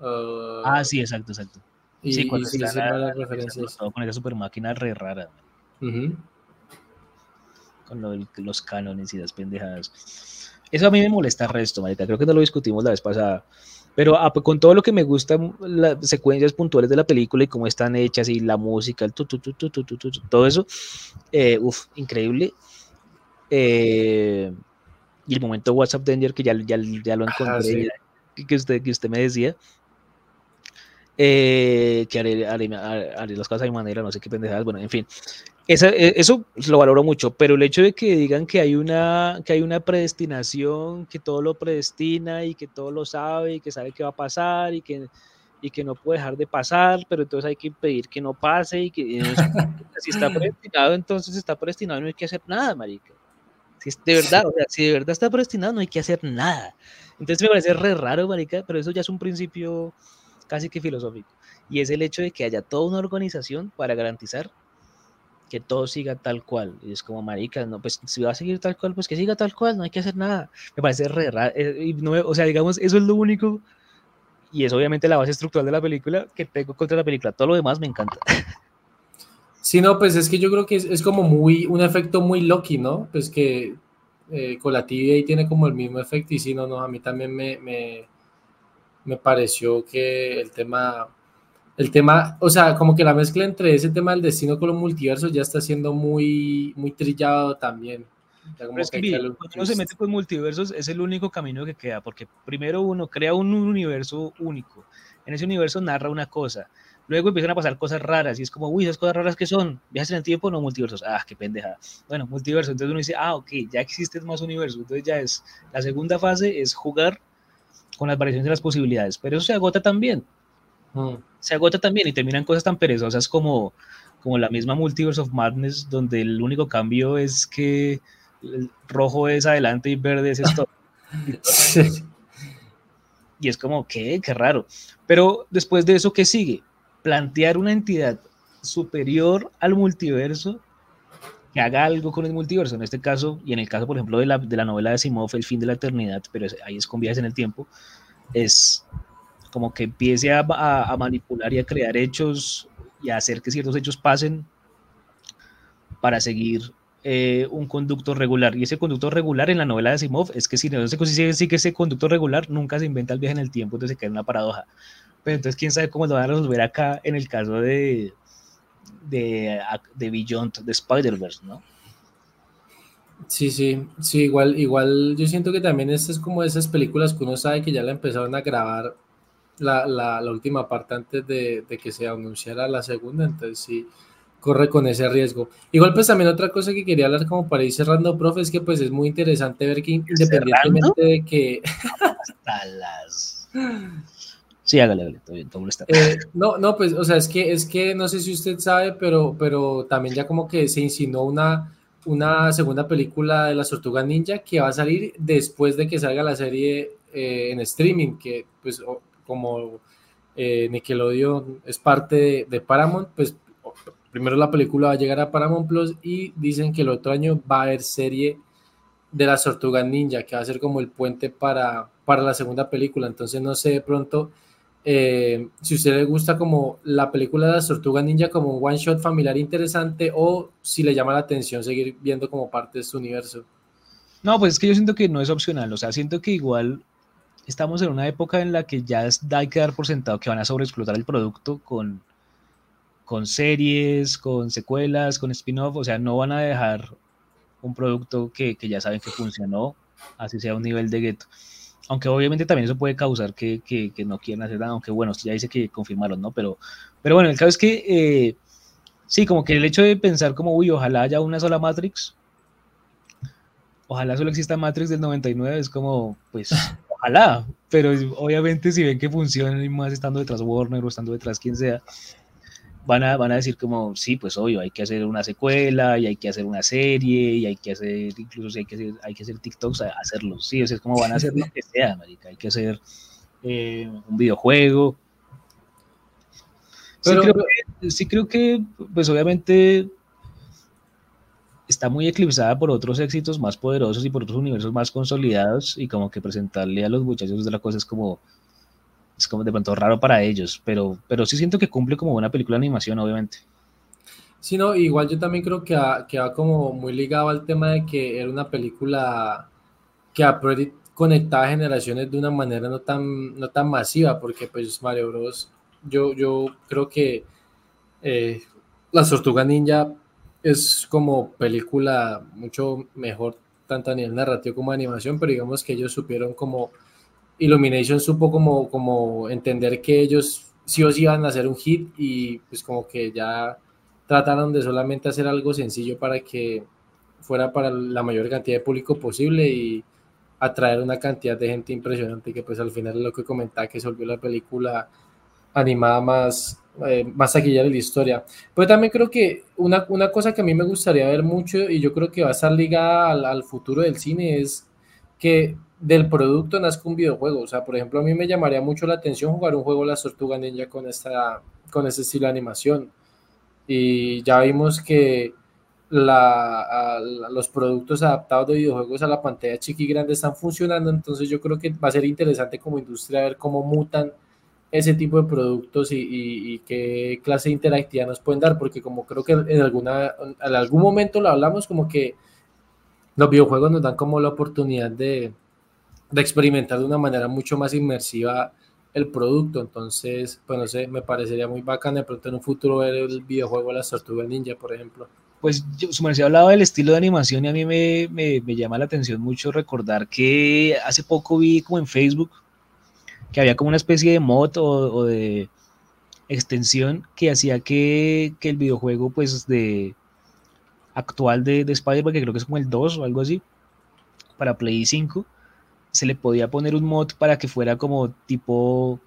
uh, Ah, sí, exacto, exacto. Y, sí, y cuando sí, sí, a- varias a- referencias. con esa super máquina re rara, Ujú. con lo los cánones y las pendejadas. Eso a mí me molesta resto, marica. Creo que no lo discutimos la vez pasada. Pero ah, pues, con todo lo que me gustan las secuencias puntuales de la película y cómo están hechas y la música, el tu, tu, tu, todo eso, eh, uf, increíble. Eh, y el momento WhatsApp Danger que ya, ya, ya lo encontré, Ah, sí. ya- que, usted, que usted me decía. Eh, que haré, haré, haré las cosas de manera, no sé qué pendejadas, bueno, en fin. Esa- e- eso lo valoro mucho, pero el hecho de que digan que hay una que hay una predestinación, que todo lo predestina y que todo lo sabe y que sabe qué va a pasar y que y que no puede dejar de pasar, pero entonces hay que impedir que no pase y que eso- si está predestinado, entonces está predestinado, no hay que hacer nada, marica. Si es de verdad, o sea, si de verdad está predestinado, no hay que hacer nada. Entonces me parece re raro, marica, pero eso ya es un principio casi que filosófico. Y es el hecho de que haya toda una organización para garantizar que todo siga tal cual. Y es como, marica, no, pues si va a seguir tal cual, pues que siga tal cual, no hay que hacer nada. Me parece re raro. eh, o sea, digamos, eso es lo único, y es obviamente la base estructural de la película, que tengo contra la película. Todo lo demás me encanta. Sí, no, pues es que yo creo que es, es como muy, un efecto muy Loki, ¿no? Pues que eh, con la TVA tiene como el mismo efecto y sí, no, no, a mí también me, me, me pareció que el tema, el tema, o sea, como que la mezcla entre ese tema del destino con los multiversos ya está siendo muy, muy trillado también. Pero es que, mire, cuando uno se mete con multiversos, es el único camino que queda, porque primero uno crea un universo único. En ese universo narra una cosa. Luego empiezan a pasar cosas raras y es como, uy, esas cosas raras que son, viajes en el tiempo, no multiversos. Ah, qué pendeja. Bueno, multiverso. Entonces uno dice, ah, ok, ya existen más universos. Entonces ya es, la segunda fase es jugar con las variaciones de las posibilidades. Pero eso se agota también. Mm. Se agota también y terminan cosas tan perezosas como, como la misma Multiverse of Madness, donde el único cambio es que el rojo es adelante y verde es esto. Y es como, ¿qué? Qué raro. Pero después de eso, ¿qué sigue? Plantear una entidad superior al multiverso haga algo con el multiverso. En este caso, y en el caso, por ejemplo, de la, de la novela de Simov, El fin de la eternidad, pero ahí es con viajes en el tiempo, es como que empiece a, a, manipular y a crear hechos y a hacer que ciertos hechos pasen para seguir eh, un conducto regular. Y ese conducto regular en la novela de Simov es que si no se consigue sí que ese conducto regular nunca se inventa el viaje en el tiempo, entonces se queda una paradoja. Pero entonces, quién sabe cómo lo van a resolver acá en el caso de, de, de Beyond de Spider-Verse, ¿no? Sí, sí, sí, igual, igual yo siento que también este es como esas películas que uno sabe que ya la empezaron a grabar la, la, la última parte antes de, de, que se anunciara la segunda, entonces sí, corre con ese riesgo. Igual pues también otra cosa que quería hablar como para ir cerrando, profe, es que pues es muy interesante ver que independientemente de que... Hasta las... Sí, hágale, hágale, todo bien, todo está. Eh, no, no, pues, o sea, es que, es que no sé si usted sabe, pero, pero también ya como que se insinuó una, una segunda película de las Tortugas Ninja que va a salir después de que salga la serie eh, en streaming, que pues como eh, Nickelodeon es parte de, Paramount, pues primero la película va a llegar a Paramount Plus y dicen que el otro año va a haber serie de las Tortugas Ninja, que va a ser como el puente para, para la segunda película. Entonces, no sé de pronto eh, si usted le gusta como la película de las Tortugas Ninja como un one shot familiar interesante o si le llama la atención seguir viendo como parte de su universo. No, pues es que yo siento que no es opcional, o sea, siento que igual estamos en una época en la que ya hay que dar por sentado que van a sobreexplotar el producto con, con series, con secuelas, con spin-off, o sea, no van a dejar un producto que, que ya saben que funcionó, así sea un nivel de gueto. Aunque obviamente también eso puede causar que, que, no quieran hacer nada, aunque bueno, ya dice que confirmaron, ¿no? Pero, pero bueno, el caso es que eh, sí, como que el hecho de pensar como, uy, ojalá haya una sola Matrix, ojalá solo exista Matrix del 99, es como, pues, ojalá, pero obviamente si ven que funciona y más estando detrás Warner o estando detrás quien sea, van a, van a decir como, sí, pues obvio, hay que hacer una secuela y hay que hacer una serie y hay que hacer, incluso si hay que hacer, hay que hacer TikToks, hacerlo, sí, o sea, es como van a hacer lo que sea, marica, hay que hacer eh, un videojuego. Sí, creo que, sí creo que, pues obviamente está muy eclipsada por otros éxitos más poderosos y por otros universos más consolidados y como que presentarle a los muchachos de la cosa es como es como de pronto raro para ellos, pero, pero sí siento que cumple como una película de animación, obviamente. Sí, no, igual yo también creo que va, que va como muy ligado al tema de que era una película que a priori conectaba generaciones de una manera no tan, no tan masiva, porque pues Mario Bros, yo, yo creo que eh, La Tortuga Ninja es como película mucho mejor, tanto a nivel narrativo como animación, pero digamos que ellos supieron como Illumination supo como, como entender que ellos sí o sí iban a hacer un hit y pues como que ya trataron de solamente hacer algo sencillo para que fuera para la mayor cantidad de público posible y atraer una cantidad de gente impresionante que pues al final lo que comentaba que se volvió la película animada más, eh, más taquillera de la historia. Pero también creo que una, una, cosa que a mí me gustaría ver mucho y yo creo que va a estar ligada al futuro del cine es que del producto nazca un videojuego. O sea, por ejemplo, a mí me llamaría mucho la atención jugar un juego Las Tortugas Ninja con, esta, con este estilo de animación. Y ya vimos que los productos adaptados de videojuegos a la pantalla chiqui y grande están funcionando, entonces yo creo que va a ser interesante como industria ver cómo mutan ese tipo de productos y, y, qué clase de interactividad nos pueden dar, porque como creo que en, alguna, en algún momento lo hablamos, como que los videojuegos nos dan como la oportunidad de, de experimentar de una manera mucho más inmersiva el producto. Entonces, pues no sé, me parecería muy bacán de pronto en un futuro ver el videojuego de las Tortugas Ninja, por ejemplo. Pues yo, su hablado del estilo de animación y a mí me, me, me, llama la atención mucho recordar que hace poco vi como en Facebook que había como una especie de mod o, o de extensión que hacía que, que, el videojuego pues de actual de, de Spider-Man, que creo que es como el 2 o algo así, para Play 5, se le podía poner un mod para que fuera como tipo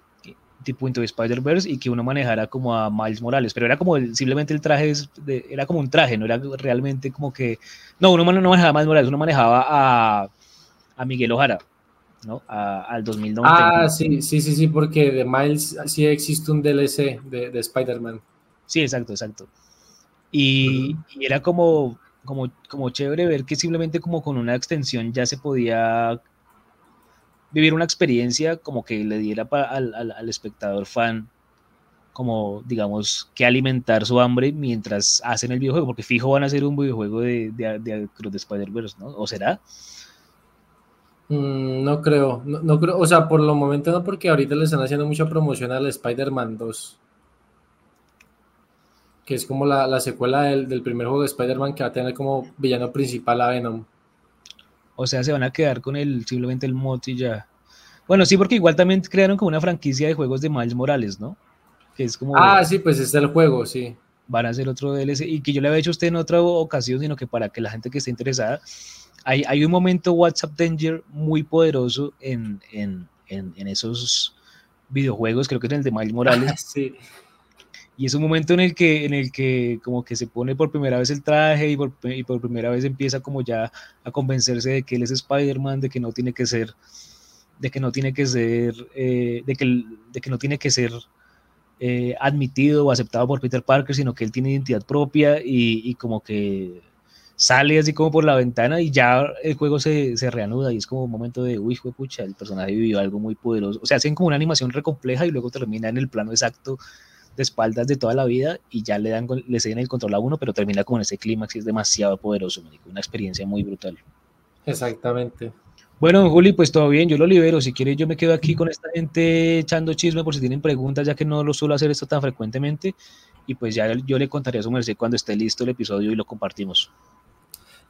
tipo Into Spider-Verse y que uno manejara como a Miles Morales, pero era como simplemente el traje, de, era como un traje, no era realmente como que, no, uno no manejaba a Miles Morales, uno manejaba a, a Miguel Ojara, ¿no? al 2009. Ah, sí, sí, sí, sí, porque de Miles sí existe un DLC de, Spider-Man. Sí, exacto, exacto. Y, era como, como, como chévere ver que simplemente como con una extensión ya se podía vivir una experiencia como que le diera al, al, espectador fan como digamos que alimentar su hambre mientras hacen el videojuego, porque fijo van a hacer un videojuego de, de, de, de Spider-Verse, ¿no? ¿O será? Mm, no creo, no, creo, o sea, por lo momento no, porque ahorita le están haciendo mucha promoción al Spider-Man 2, que es como la, secuela del, primer juego de Spider-Man que va a tener como villano principal a Venom. O sea, se van a quedar con el simplemente el mod y ya. Bueno, sí, porque igual también crearon como una franquicia de juegos de Miles Morales, ¿no? Que es como. Ah, sí, pues es el juego, sí. Van a hacer otro DLC y que yo le había hecho a usted en otra ocasión, sino que para que la gente que esté interesada hay, un momento WhatsApp Danger muy poderoso en, esos videojuegos, creo que es el de Miles Morales. Y es un momento en el que, en el que como que se pone por primera vez el traje y por, primera vez empieza como ya a convencerse de que él es Spider-Man, de que no tiene que ser, de que no tiene que ser, eh, de, que, de que no tiene que ser eh, admitido o aceptado por Peter Parker, sino que él tiene identidad propia y como que sale así como por la ventana y ya el juego se, reanuda y es como un momento de, uy, pucha, el personaje vivió algo muy poderoso. O sea, hacen como una animación recompleja y luego termina en el plano exacto de espaldas de toda la vida y ya le dan le ceden el control a uno, pero termina con ese clímax y es demasiado poderoso, una experiencia muy brutal. Exactamente. Bueno, Juli, pues todo bien, yo lo libero. Si quieres, yo me quedo aquí con esta gente echando chisme por si tienen preguntas, ya que no lo suelo hacer esto tan frecuentemente. Y pues ya yo le contaré a su merced cuando esté listo el episodio y lo compartimos.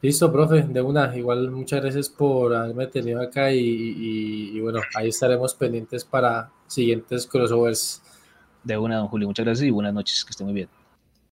Listo, profe, de una. Igual muchas gracias por haberme tenido acá y, bueno, ahí estaremos pendientes para siguientes crossovers. De una, don Julio. Muchas gracias y buenas noches. Que esté muy bien.